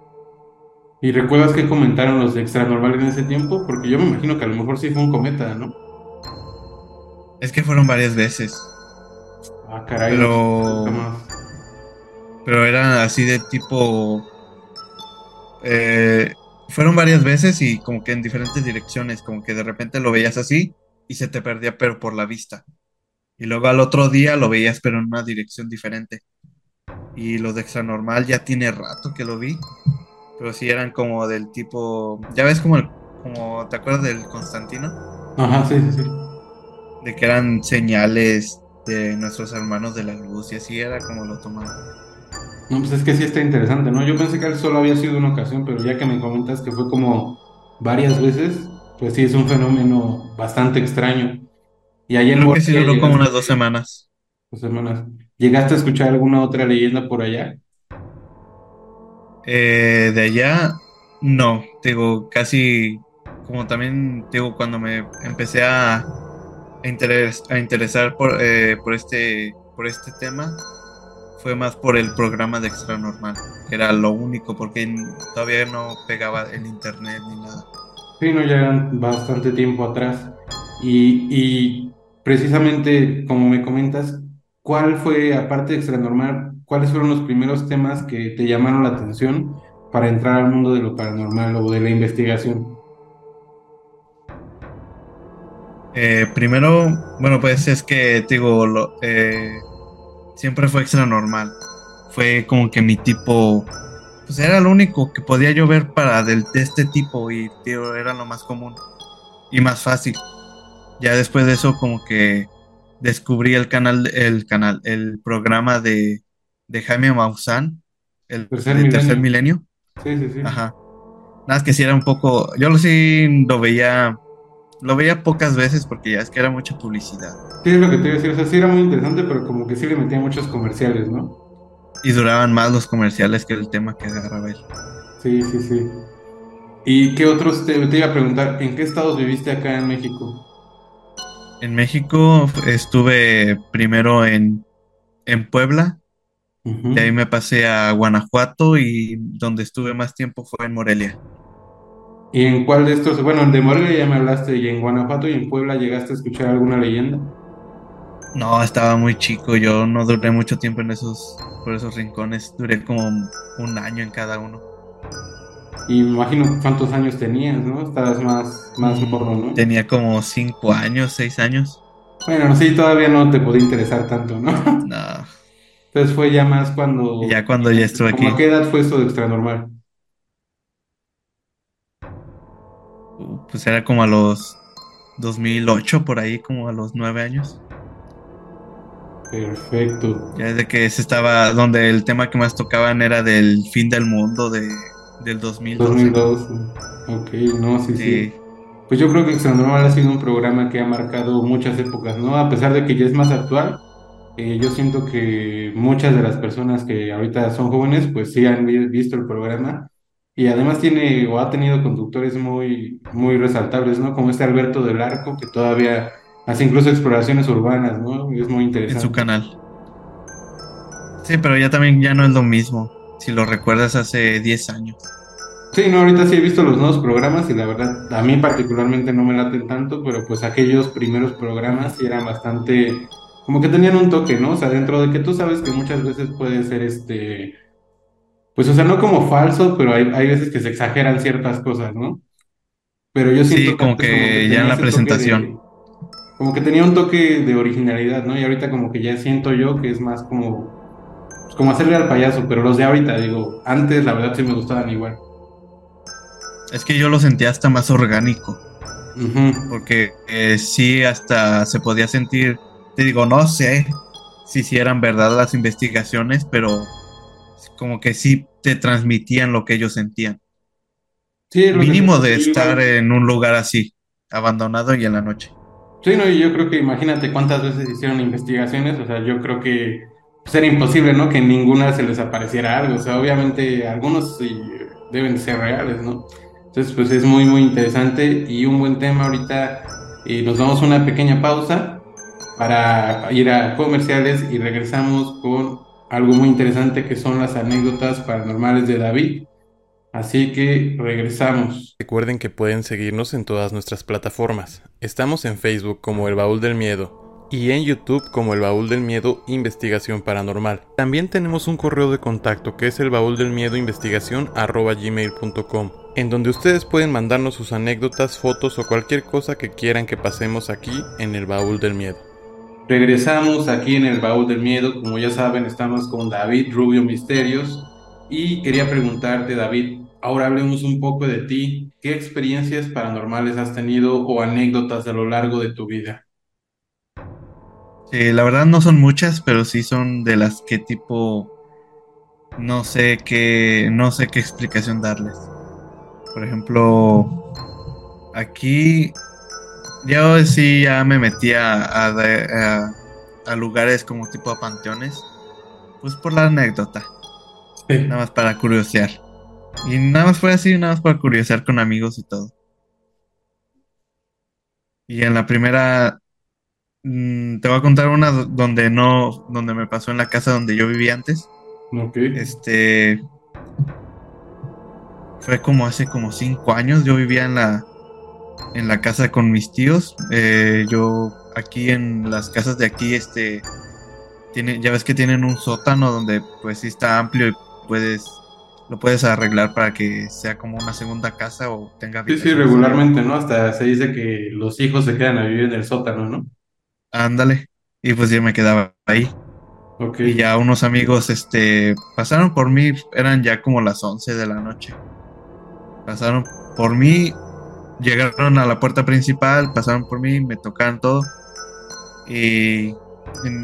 ¿Y recuerdas qué comentaron los de Extra Normal en ese tiempo? Porque yo me imagino que a lo mejor sí fue un cometa, ¿no? Es que fueron varias veces, Ah, caray, pero, pero eran así de tipo, eh, fueron varias veces y como que en diferentes direcciones, como que de repente lo veías así y se te perdía pero por la vista. Y luego al otro día lo veías pero en una dirección diferente. Y los de extra normal ya tiene rato que lo vi, pero sí eran como del tipo, ya ves como, el- como ¿te acuerdas del Constantino? Ajá, sí, sí, sí. De que eran señales de nuestros hermanos de la luz y así era como lo tomaban. No, pues es que sí está interesante, ¿no? Yo pensé que solo había sido una ocasión, pero ya que me comentas que fue como varias veces, pues sí es un fenómeno bastante extraño. Y en Creo que sí duró como unas dos semanas. dos semanas, ¿llegaste a escuchar alguna otra leyenda por allá? Eh, de allá, no, digo, casi como también, digo, cuando me empecé a, a, interes- a interesar por, eh, por este, por este tema, fue más por el programa de Extra Normal, que era lo único, porque todavía no pegaba el internet ni nada. Sí, no, ya eran bastante tiempo atrás. Y, y precisamente, como me comentas, ¿cuál fue, aparte de Extranormal, cuáles fueron los primeros temas que te llamaron la atención para entrar al mundo de lo paranormal o de la investigación? Eh, primero, bueno, pues es que, digo, lo, eh, siempre fue Extra Normal. Fue como que mi tipo, pues era lo único que podía yo ver para del, de este tipo y, tío, era lo más común y más fácil. Ya después de eso, como que descubrí el canal, el canal, el programa de, de Jaime Maussan, el Tercer de Tercer Milenio. Sí, sí, sí. Ajá. Nada más que sí era un poco, yo lo sí lo veía, lo veía pocas veces porque ya es que era mucha publicidad Sí, es lo que te iba a decir. O sea, sí era muy interesante, pero como que sí le metía muchos comerciales, ¿no? y duraban más los comerciales que el tema que agarraba él. Sí, sí, sí. ¿Y qué otros te, te iba a preguntar? ¿En qué estados viviste acá en México? En México estuve primero en, en Puebla, Ujú. de ahí me pasé a Guanajuato y donde estuve más tiempo fue en Morelia. ¿Y en cuál de estos? Bueno, de Morelia ya me hablaste, y en Guanajuato y en Puebla llegaste a escuchar alguna leyenda. No, estaba muy chico, yo no duré mucho tiempo en esos, por esos rincones, duré como un año en cada uno. Y me imagino cuántos años tenías, ¿no? Estabas más, más Mm, morro, ¿no? Tenía como cinco años, seis años. Bueno, sí, todavía no te podía interesar tanto, ¿no? No, Entonces fue ya más cuando... ya cuando ya estuve ¿Cómo aquí, a qué edad fue esto de extranormal? pues era como a los 2008, por ahí, como a los nueve años. Perfecto. Ya desde que se estaba, donde el tema que más tocaban era del fin del mundo, de, del 2012. 2002. Ok, no, sí, sí. Sí, Pues yo creo que Extranormal ha sido un programa que ha marcado muchas épocas, ¿no? A pesar de que ya es más actual, eh, yo siento que muchas de las personas que ahorita son jóvenes, pues sí han vi- visto el programa y además tiene o ha tenido conductores muy, muy resaltables, ¿no? Como este Alberto del Arco, que todavía hace incluso exploraciones urbanas, ¿no? Es muy en su interesante. canal. Sí, pero ya también ya no es lo mismo. Si lo recuerdas hace 10 años. Sí, no, ahorita sí he visto los nuevos programas y la verdad, a mí particularmente no me laten tanto, pero pues aquellos primeros programas sí eran bastante, como que tenían un toque, ¿no? O sea, dentro de que tú sabes que muchas veces puede ser este, pues o sea, no como falso, pero hay, hay veces que se exageran ciertas cosas, ¿no? Pero yo siento Sí, que como que ya en la presentación. de, como que tenía un toque de originalidad, ¿no? Y ahorita como que ya siento yo que es más como, pues, como hacerle al payaso, pero los de ahorita, digo, antes la verdad sí me gustaban igual. Es que yo lo sentía hasta más orgánico. Porque eh, sí, hasta se podía sentir. Te digo, no sé si sí eran verdad las investigaciones, pero como que sí te transmitían lo que ellos sentían. Sí, Mínimo de estar igual- en un lugar así, abandonado y en la noche. Sí, no, y yo creo que imagínate cuántas veces hicieron investigaciones, o sea, yo creo que pues, era imposible, ¿no? Que ninguna se les apareciera algo, o sea, obviamente algunos deben ser reales, ¿no? Entonces, pues es muy, muy interesante y un buen tema ahorita, eh, nos damos una pequeña pausa para ir a comerciales y regresamos con algo muy interesante que son las anécdotas paranormales de David. Así que regresamos. Recuerden que pueden seguirnos en todas nuestras plataformas. Estamos en Facebook como El Baúl del Miedo y en YouTube como El Baúl del Miedo Investigación Paranormal. También tenemos un correo de contacto que es el baúl del miedo investigación gmail.com en donde ustedes pueden mandarnos sus anécdotas, fotos o cualquier cosa que quieran que pasemos aquí en El Baúl del Miedo. Regresamos aquí en el Baúl del Miedo. Como ya saben, estamos con David Rubio Misterios. Y quería preguntarte, David, ahora hablemos un poco de ti. ¿Qué experiencias paranormales has tenido o anécdotas a lo largo de tu vida? Sí, la verdad no son muchas, pero sí son de las que tipo no sé qué no sé qué explicación darles. Por ejemplo, aquí yo sí ya me metí a, a, a- a lugares como tipo a panteones, pues por la anécdota, nada más para curiosear. Y nada más fue así, nada más para curiosear con amigos y todo. Y en la primera te voy a contar una do- donde no, donde me pasó en la casa donde yo vivía antes. Ok. Este fue como hace como cinco años. Yo vivía en la en la casa con mis tíos. Eh, yo aquí en las casas de aquí, este tiene, ya ves que tienen un sótano donde pues sí está amplio y puedes lo puedes arreglar para que sea como una segunda casa o tenga Sí, sí, regularmente, ¿no? Hasta se dice que los hijos se quedan a vivir en el sótano, ¿no? Ándale. Y pues yo me quedaba ahí. Y ya unos amigos, este, pasaron por mí, eran ya como las 11 de la noche. Pasaron por mí, llegaron a la puerta principal, pasaron por mí, me tocaron todo. Y,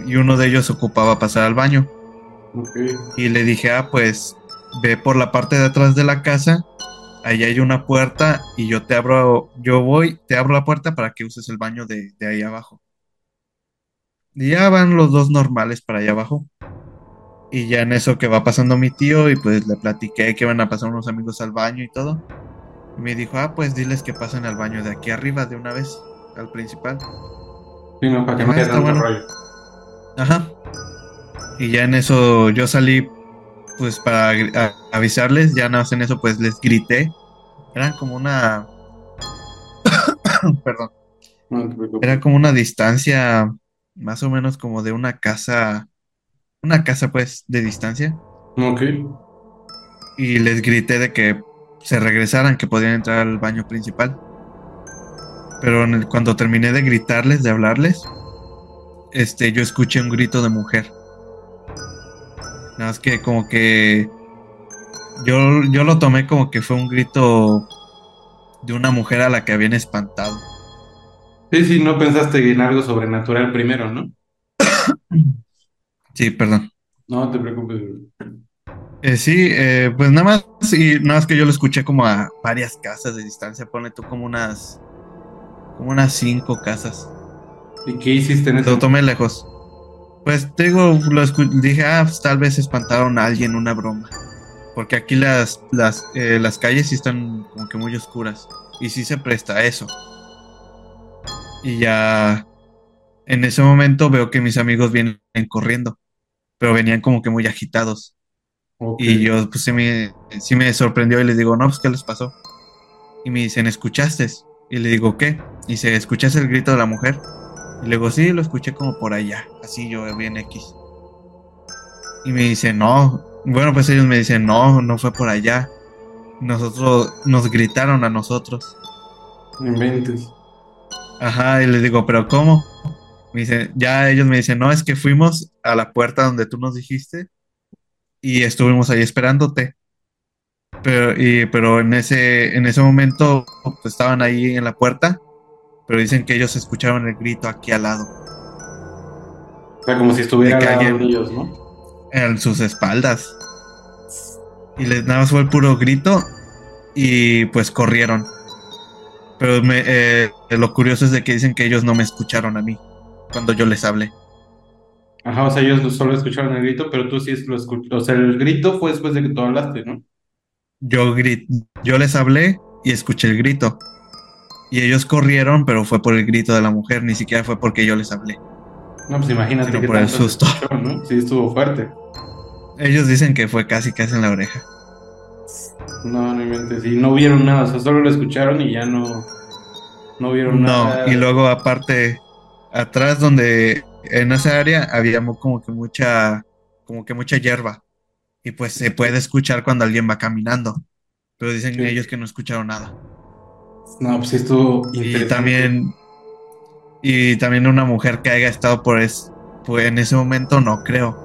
y uno de ellos ocupaba pasar al baño. Y le dije, ah, pues ve por la parte de atrás de la casa, ahí hay una puerta y yo te abro, yo voy, te abro la puerta para que uses el baño de, de ahí abajo. Ya van los dos normales para allá abajo. Y ya en eso que va pasando mi tío y pues le platiqué que van a pasar unos amigos al baño y todo. Y me dijo, ah, pues diles que pasen al baño de aquí arriba de una vez, al principal. Sí, no, para que no Ah, tanto bueno. rollo. Ajá. Y ya en eso yo salí pues para a- avisarles, ya no en eso pues les grité. Eran como una... Perdón. No. Era como una distancia más o menos como de una casa, una casa pues de distancia. Ok. Y les grité de que se regresaran, que podían entrar al baño principal. Pero en el- cuando terminé de gritarles, de hablarles, este, yo escuché un grito de mujer. Nada más que como que yo, yo lo tomé como que fue un grito de una mujer a la que habían espantado. Sí, sí, no pensaste en algo sobrenatural primero, ¿no? Sí, perdón. No te preocupes. Eh, sí, eh, pues nada más, y nada más que yo lo escuché como a varias casas de distancia, ponle tú como unas, como unas cinco casas. ¿Y qué hiciste en eso? Lo tomé lejos. Pues te digo, lo dije, ah, pues tal vez espantaron a alguien, una broma. Porque aquí las, las, eh, las calles sí están como que muy oscuras. Y sí se presta a eso. Y ya en ese momento veo que mis amigos vienen corriendo. Pero venían como que muy agitados. Y yo, pues sí me, sí me sorprendió y les digo, no, pues ¿qué les pasó? Y me dicen, ¿escuchaste? Y le digo, ¿qué? Y dice, ¿escuchaste el grito de la mujer? Y le digo, sí, lo escuché como por allá, así yo bien X. Y me dice, no, bueno, pues ellos me dicen, no, no fue por allá. Nosotros, nos gritaron a nosotros. No inventes. Ajá, y les digo, ¿pero cómo? Me dicen, ya ellos me dicen, no, es que fuimos a la puerta donde tú nos dijiste y estuvimos ahí esperándote. Pero, y, pero en ese, en ese momento pues, estaban ahí en la puerta, pero dicen que ellos escucharon el grito aquí al lado, O sea, como si estuviera De alguien- ellos, ¿no? en sus espaldas. Y les nada más fue el puro grito y pues corrieron. Pero me, eh, lo curioso es de que dicen que ellos no me escucharon a mí cuando yo les hablé. Ajá, o sea, ellos solo escucharon el grito, pero tú sí lo escuchaste. O sea, el grito fue después de que tú hablaste, ¿no? Yo, grit- yo les hablé y escuché el grito. Y ellos corrieron, pero fue por el grito de la mujer, ni siquiera fue porque yo les hablé. No, pues imagínate Sino que por el susto. escuchó, ¿no? Sí, estuvo fuerte. Ellos dicen que fue casi casi en la oreja. No, no inventes. Y no vieron nada, o sea, solo lo escucharon y ya no, no vieron No, nada. y luego aparte, atrás donde, en esa área había como que mucha, como que mucha hierba. Y pues se puede escuchar cuando alguien va caminando. Pero dicen Sí. ellos que no escucharon nada. No, pues sí estuvo Y también, y también una mujer que haya estado por es, pues en ese momento no creo.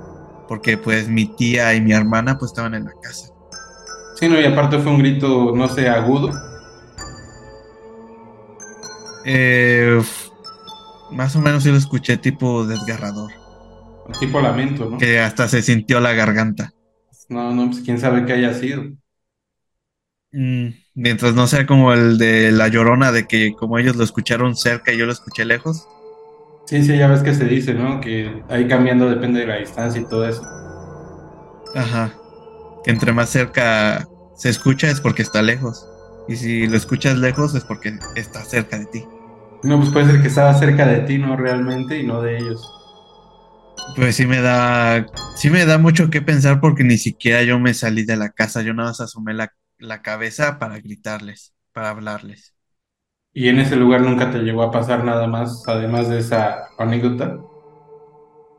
Porque pues mi tía y mi hermana pues estaban en la casa. Sí, no, y aparte fue un grito, no sé, agudo. Eh, más o menos sí lo escuché tipo desgarrador. Tipo lamento, ¿no? Que hasta se sintió la garganta. No, no, pues quién sabe qué haya sido. Mm, mientras no sea como el de la llorona, de que como ellos lo escucharon cerca y yo lo escuché lejos. Sí, sí, ya ves que se dice, ¿no? Que ahí cambiando depende de la distancia y todo eso. Ajá. Que entre más cerca se escucha es porque está lejos. Y si lo escuchas lejos es porque está cerca de ti. No, pues puede ser que estaba cerca de ti, ¿no? Realmente, y no de ellos. Pues sí me da, sí me da mucho que pensar porque ni siquiera yo me salí de la casa, yo nada más asomé la, la cabeza para gritarles, para hablarles. Y en ese lugar nunca te llegó a pasar nada más, además de esa anécdota.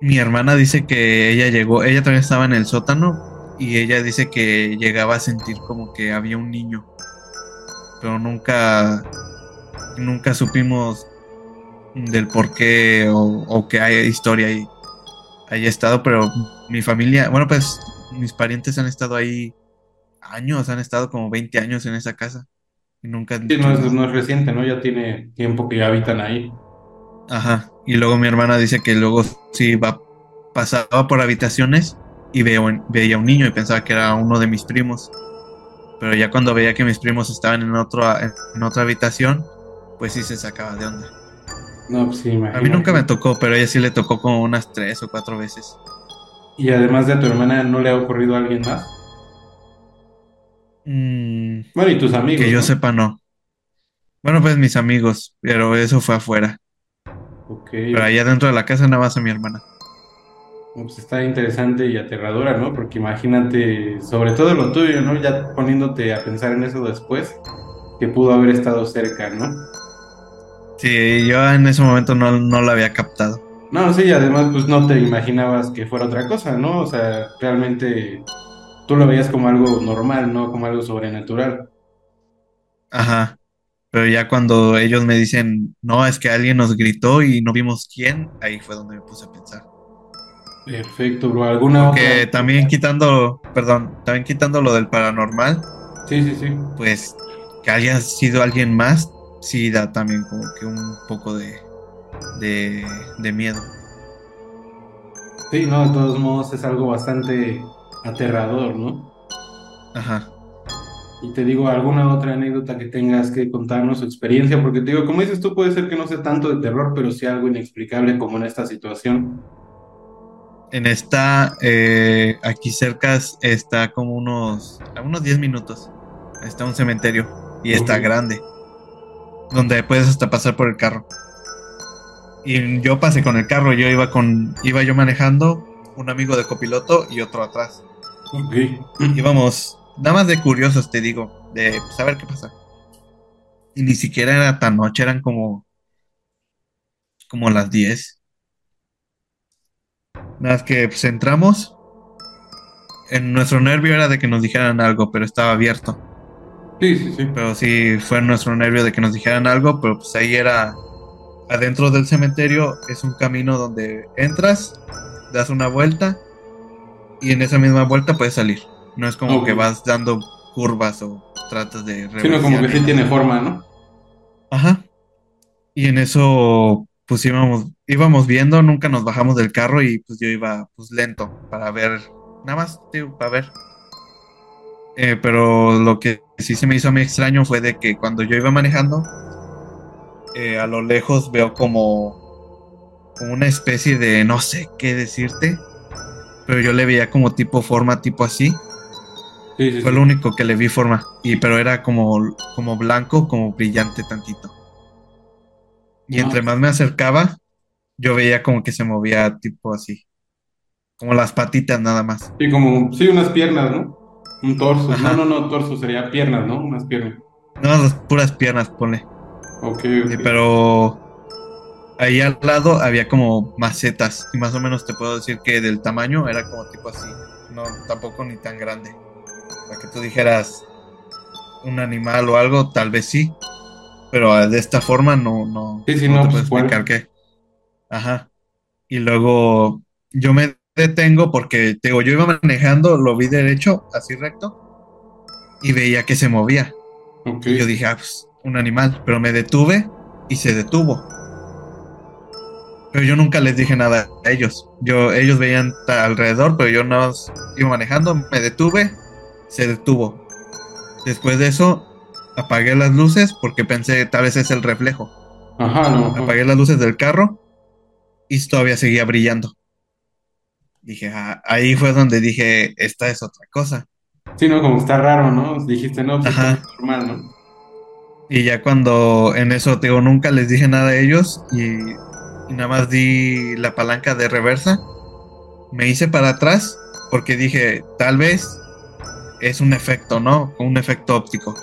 Mi hermana dice que ella llegó, ella también estaba en el sótano y ella dice que llegaba a sentir como que había un niño, pero nunca, nunca supimos del por qué o, o que haya historia ahí, haya estado, pero mi familia, bueno, pues mis parientes han estado ahí años, han estado como 20 años en esa casa y nunca Sí, no es, no es reciente, ¿no? Ya tiene tiempo que ya habitan ahí. Ajá. Y luego mi hermana dice que luego sí va, pasaba por habitaciones y veo, veía un niño y pensaba que era uno de mis primos. Pero ya cuando veía que mis primos estaban en, otro, en otra habitación, pues sí se sacaba de onda. No, pues sí, A mí imagínate. nunca me tocó, pero a ella sí le tocó como unas tres o cuatro veces. Y además de a tu hermana, ¿no le ha ocurrido a alguien más? Mm, Bueno, y tus amigos, que yo ¿no? sepa, no. Bueno, pues mis amigos, pero eso fue afuera. Pero allá dentro de la casa nada más a mi hermana. Pues está interesante y aterradora, ¿no? Porque imagínate, sobre todo lo tuyo, ¿no? Ya poniéndote a pensar en eso después, que pudo haber estado cerca, ¿no? Sí, yo en ese momento no, no lo había captado. No, sí, además pues no te imaginabas que fuera otra cosa, ¿no? O sea, realmente tú lo veías como algo normal, ¿no? Como algo sobrenatural. Ajá. Pero ya cuando ellos me dicen, no, es que alguien nos gritó y no vimos quién, ahí fue donde me puse a pensar. Perfecto, bro. ¿Alguna Que otra? también quitando, perdón, también quitando lo del paranormal, Sí, sí, sí. pues que haya sido alguien más, sí da también como que un poco de, de, de miedo. Sí, no, de todos modos es algo bastante aterrador, ¿no? Ajá. Y te digo, alguna otra anécdota que tengas que contarnos, o experiencia, porque te digo, como dices tú, puede ser que no sea tanto de terror, pero sí algo inexplicable como en esta situación. En esta, eh, aquí cerca está como unos, a unos 10 minutos. Está un cementerio y está grande. Donde puedes hasta pasar por el carro. Y yo pasé con el carro, yo iba con, iba yo manejando, un amigo de copiloto y otro atrás. Ok. Íbamos, nada más de curiosos te digo, de saber qué pasa. Y ni siquiera era tan noche, eran como, como las 10. Nada más que pues entramos. En nuestro nervio era de que nos dijeran algo, pero estaba abierto. Sí, sí, sí. Pero sí fue nuestro nervio de que nos dijeran algo, pero pues ahí era adentro del cementerio es un camino donde entras, das una vuelta y en esa misma vuelta puedes salir. No es como que vas dando curvas o tratas de Sí, no, como que sí tiene forma, ¿no? Ajá. Y en eso pues íbamos íbamos viendo, nunca nos bajamos del carro y pues yo iba pues lento para ver nada más tío, para ver. Eh, pero lo que sí se me hizo a mí extraño fue de que cuando yo iba manejando, eh, a lo lejos veo como, como una especie de, no sé qué decirte, pero yo le veía como tipo forma, tipo así. Sí, sí, Fue sí. lo único que le vi forma. Y pero era como, como blanco, como brillante tantito. Y entre más me acercaba, yo veía como que se movía tipo así. Como las patitas nada más. Sí, como, sí, unas piernas, ¿no? Un torso. Ajá. No, no, no, torso sería piernas, ¿no? Unas piernas. No, las puras piernas, ponle. Ok, Sí, ok. pero ahí al lado había como macetas. Y más o menos te puedo decir que del tamaño era como tipo así. No, tampoco ni tan grande. Para que tú dijeras un animal o algo, tal vez sí. Pero ah, de esta forma no, no, Sí, sí, no no, te pues, puedo explicar qué. Ajá. Y luego yo me detengo porque te digo, yo iba manejando, lo vi derecho, así recto, y veía que se movía. Ok. Y yo dije, ah, pues, un animal, pero me detuve y se detuvo. Pero yo nunca les dije nada a ellos. Yo, ellos veían alrededor, pero yo no iba manejando, me detuve, se detuvo. Después de eso, apagué las luces porque pensé, tal vez es el reflejo. Ajá, no. ajá. Apagué las luces del carro y todavía seguía brillando. Dije, ah, ahí fue donde dije, esta es otra cosa. Sí, no, como está raro, ¿no? Dijiste, no, pues Ajá. es normal, ¿no? Y ya cuando en eso, te digo, nunca les dije nada a ellos y, y nada más di la palanca de reversa. Me hice para atrás porque dije, tal vez es un efecto, ¿no? Un efecto óptico.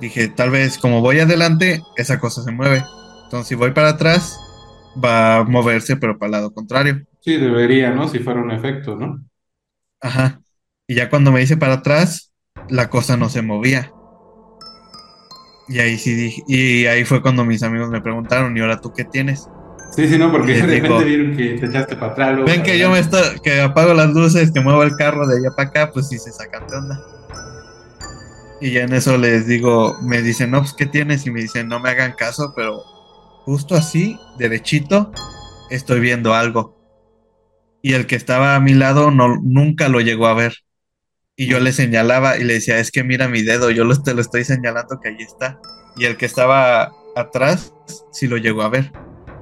Dije, tal vez como voy adelante, esa cosa se mueve. Entonces, si voy para atrás, va a moverse, pero para el lado contrario. Sí, debería, ¿no? Si fuera un efecto, ¿no? Ajá. Y ya cuando me hice para atrás, la cosa no se movía. Y ahí sí dije, y ahí fue cuando mis amigos me preguntaron, ¿y ahora tú qué tienes? Sí, sí, no, porque de digo- repente vieron que te echaste para atrás. luego Ven para que yo me estoy, que apago las luces, que muevo el carro de allá para acá, pues sí se sacan de onda. Y ya en eso les digo, me dicen, no, pues ¿qué tienes? Y me dicen, no me hagan caso, pero justo así, derechito, estoy viendo algo. Y el que estaba a mi lado no, nunca lo llegó a ver. Y yo le señalaba y le decía, es que mira mi dedo, yo te lo estoy señalando que ahí está. Y el que estaba atrás sí lo llegó a ver.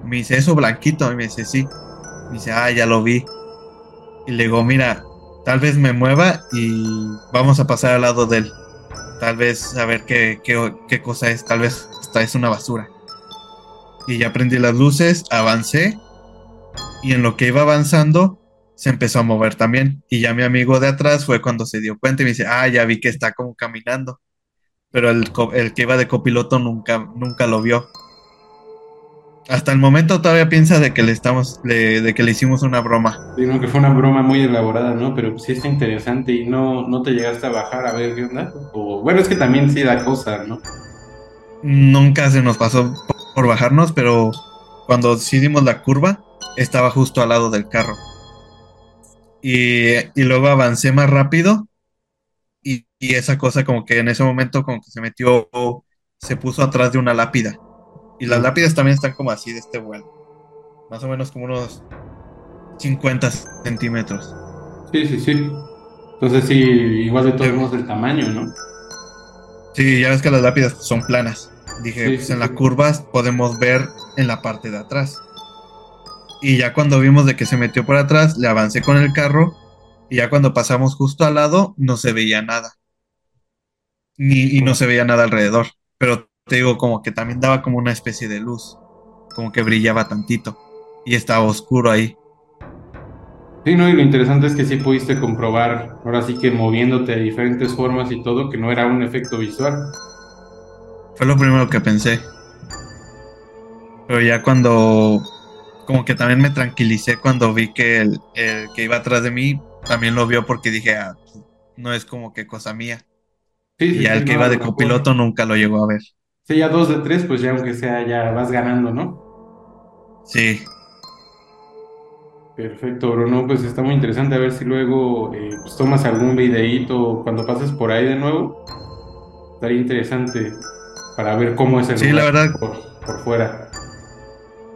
Me dice, eso blanquito. Y me dice, sí. Me dice, ah, ya lo vi. Y le digo, mira, tal vez me mueva y vamos a pasar al lado de él. Tal vez a ver qué, qué, qué cosa es. Tal vez esta es una basura. Y ya prendí las luces, avancé. Y en lo que iba avanzando, se empezó a mover también. Y ya mi amigo de atrás fue cuando se dio cuenta y me dice, ah, ya vi que está como caminando. Pero el, el que iba de copiloto nunca, nunca lo vio. Hasta el momento todavía piensa de que le estamos, le- de que le hicimos una broma. No, que fue una broma muy elaborada, ¿no? Pero sí está interesante y no, no te llegaste a bajar a ver qué onda. O, bueno, es que también sí da cosa, ¿no? Nunca se nos pasó por, por bajarnos, pero cuando sí dimos la curva, estaba justo al lado del carro. Y, y luego avancé más rápido y, y esa cosa como que en ese momento como que se metió, se puso atrás de una lápida. Y las lápidas también están como así de este vuelo. Más o menos como unos 50 centímetros. Sí, sí, sí. Entonces sí, igual de todos modos el tamaño, ¿no? Sí, ya ves que las lápidas son planas. Dije, Sí, pues sí, en las sí. curvas podemos ver en la parte de atrás. Y ya cuando vimos de que se metió por atrás, le avancé con el carro. Y ya cuando pasamos justo al lado, no se veía nada. Ni, y no se veía nada alrededor. Pero te digo, como que también daba como una especie de luz. Como que brillaba tantito. Y estaba oscuro ahí. Sí, no, y lo interesante es que sí pudiste comprobar, ahora sí que moviéndote de diferentes formas y todo, que no era un efecto visual. Fue lo primero que pensé. Pero ya cuando, como que también me tranquilicé cuando vi que el, el que iba atrás de mí también lo vio porque dije, ah, no es como que cosa mía. Sí, Y sí, ya sí, el que no, iba de copiloto nunca lo llegó a ver. Sí, ya dos de tres, pues ya aunque sea, ya vas ganando, ¿no? Sí, Perfecto, Bruno, pues está muy interesante a ver si luego eh, pues tomas algún videíto cuando pases por ahí de nuevo. Estaría interesante para ver cómo es el Sí, la verdad. por, por fuera.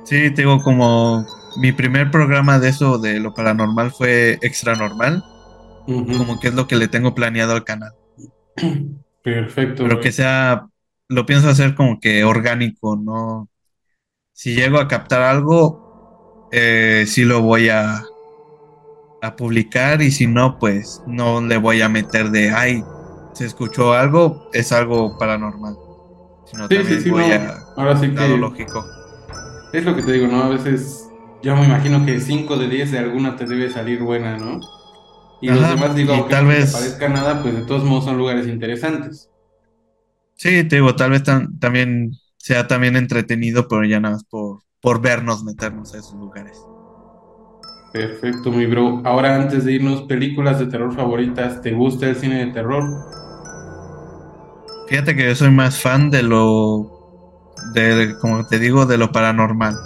sí, te digo, como mi primer programa de eso de lo paranormal fue extra normal, como que es lo que le tengo planeado al canal. Perfecto. Pero que sea, lo pienso hacer como que orgánico, ¿no? Si llego a captar algo, eh, sí lo voy a, a publicar y si no, pues no le voy a meter de, ay, se escuchó algo, es algo paranormal. Sino Sí, sí, sí, voy no. a Ahora sí que lógico. es lo que te digo, ¿no? A veces yo me imagino que 5 de 10 de alguna te debe salir buena, ¿no? Y los demás, digo, aunque tal no te vez- parezca nada, pues de todos modos son lugares interesantes. Sí, te digo, tal vez tam- también sea también entretenido, pero ya nada más por, por vernos meternos a esos lugares. Perfecto, mi bro. Ahora, antes de irnos, películas de terror favoritas, ¿te gusta el cine de terror? Fíjate que yo soy más fan de lo, de, como te digo, de lo paranormal.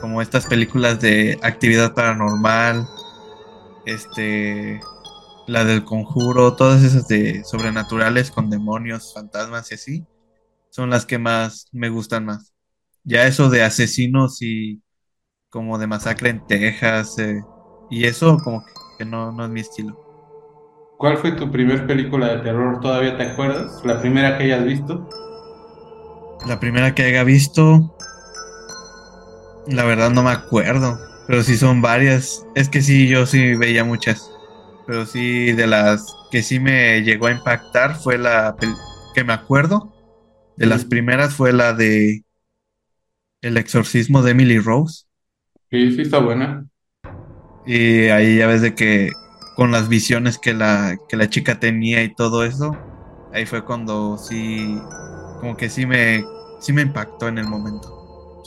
Como estas películas de actividad paranormal, este, la del conjuro, todas esas de sobrenaturales con demonios, fantasmas y así, son las que más me gustan más. Ya eso de asesinos y como de masacre en Texas, eh, y eso como que no, no es mi estilo. ¿Cuál fue tu primer película de terror? ¿Todavía te acuerdas? ¿La primera que hayas visto? La primera que haya visto, la verdad no me acuerdo, pero sí son varias. Es que sí, yo sí veía muchas, pero sí de las que sí me llegó a impactar fue la que me acuerdo. De las primeras fue la de El exorcismo de Emily Rose. Sí, sí, está buena. Y ahí ya ves de que con las visiones que la, que la chica tenía y todo eso, ahí fue cuando sí, como que sí me, sí me impactó en el momento.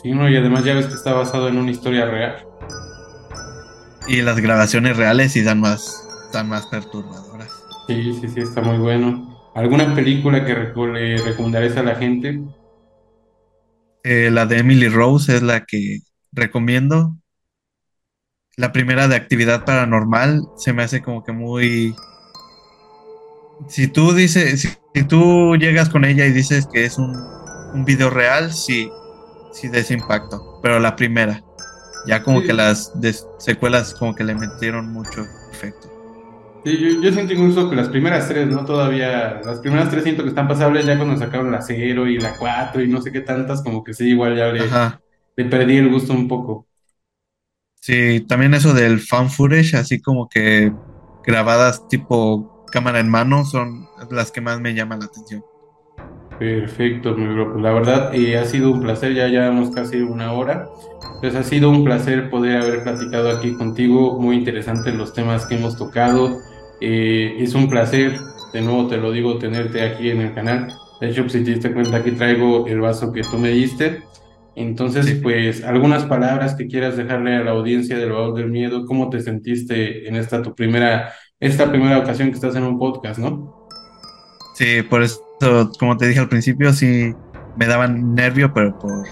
Sí, no, y además ya ves que está basado en una historia real. Y las grabaciones reales sí dan más, más perturbadoras. Sí, sí, sí, está muy bueno. ¿Alguna película que le recomendarías a la gente? Eh, la de Emily Rose es la que recomiendo. La primera de actividad paranormal se me hace como que muy... Si tú dices, si, si tú llegas con ella y dices que es un, un video real, sí, sí de ese impacto. Pero la primera, ya como Sí. que las secuelas como que le metieron mucho efecto. Sí, yo, yo siento incluso que las primeras tres, ¿no? Todavía, las primeras tres siento que están pasables ya cuando sacaron la cero y la cuatro y no sé qué tantas, como que sí, igual ya le, perdí el gusto un poco. Sí, también eso del fan footage, así como que grabadas tipo cámara en mano, son las que más me llaman la atención. Perfecto, mi bro. Pues la verdad, eh, ha sido un placer, ya llevamos casi una hora. Pues ha sido un placer poder haber platicado aquí contigo, muy interesantes los temas que hemos tocado. Eh, es un placer, de nuevo te lo digo, tenerte aquí en el canal. De hecho, pues, si te diste cuenta, aquí traigo el vaso que tú me diste. Entonces, Sí. pues, algunas palabras que quieras dejarle a la audiencia del Baúl del Miedo, ¿cómo te sentiste en esta tu primera, esta primera ocasión que estás en un podcast, ¿no? Sí, por eso, como te dije al principio, sí me daban nervio, pero por,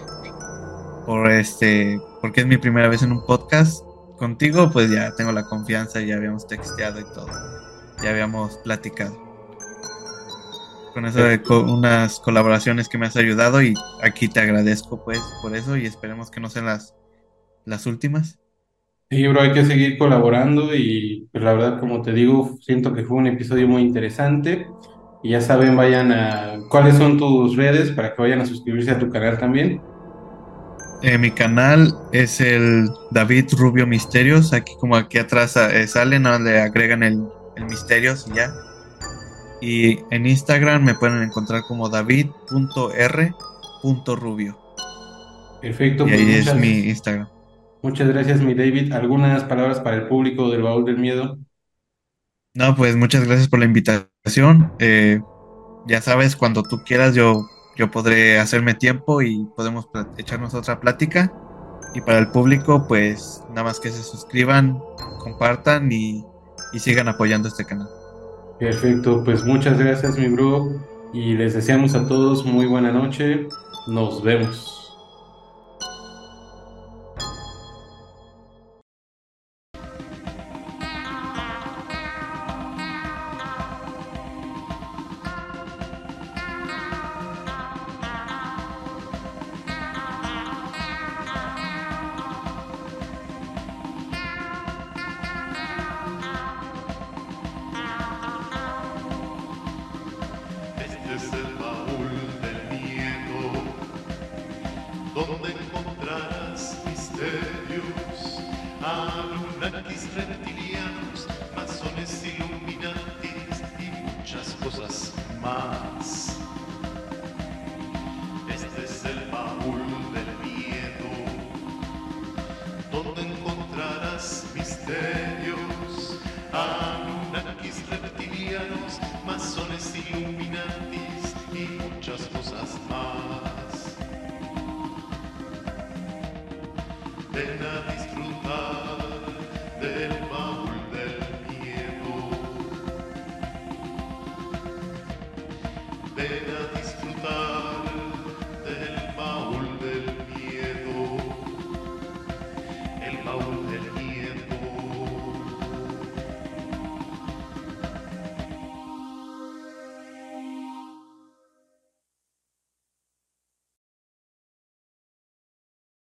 por este, porque es mi primera vez en un podcast contigo, pues ya tengo la confianza, ya habíamos texteado y todo, ya habíamos platicado. Con eso de unas colaboraciones que me has ayudado y aquí te agradezco pues por eso y esperemos que no sean las, las últimas. Sí, bro, hay que seguir colaborando y pues, la verdad, como te digo, siento que fue un episodio muy interesante. Y ya saben, vayan a... ¿Cuáles son tus redes para que vayan a suscribirse a tu canal también? Eh, mi canal es el David Rubio Misterios. Aquí como aquí atrás eh, sale, no le agregan el, el Misterios y ya. Y en Instagram me pueden encontrar como david.r.rubio. Perfecto. Y pues ahí es mi Instagram. Muchas gracias, mi David. ¿Algunas palabras para el público del Baúl del Miedo? No, pues muchas gracias por la invitación. Eh, ya sabes, cuando tú quieras yo, yo podré hacerme tiempo y podemos echarnos otra plática. Y para el público, pues nada más que se suscriban, compartan y sigan apoyando este canal. Perfecto, pues muchas gracias, mi bro. Y les deseamos a todos muy buena noche. Nos vemos.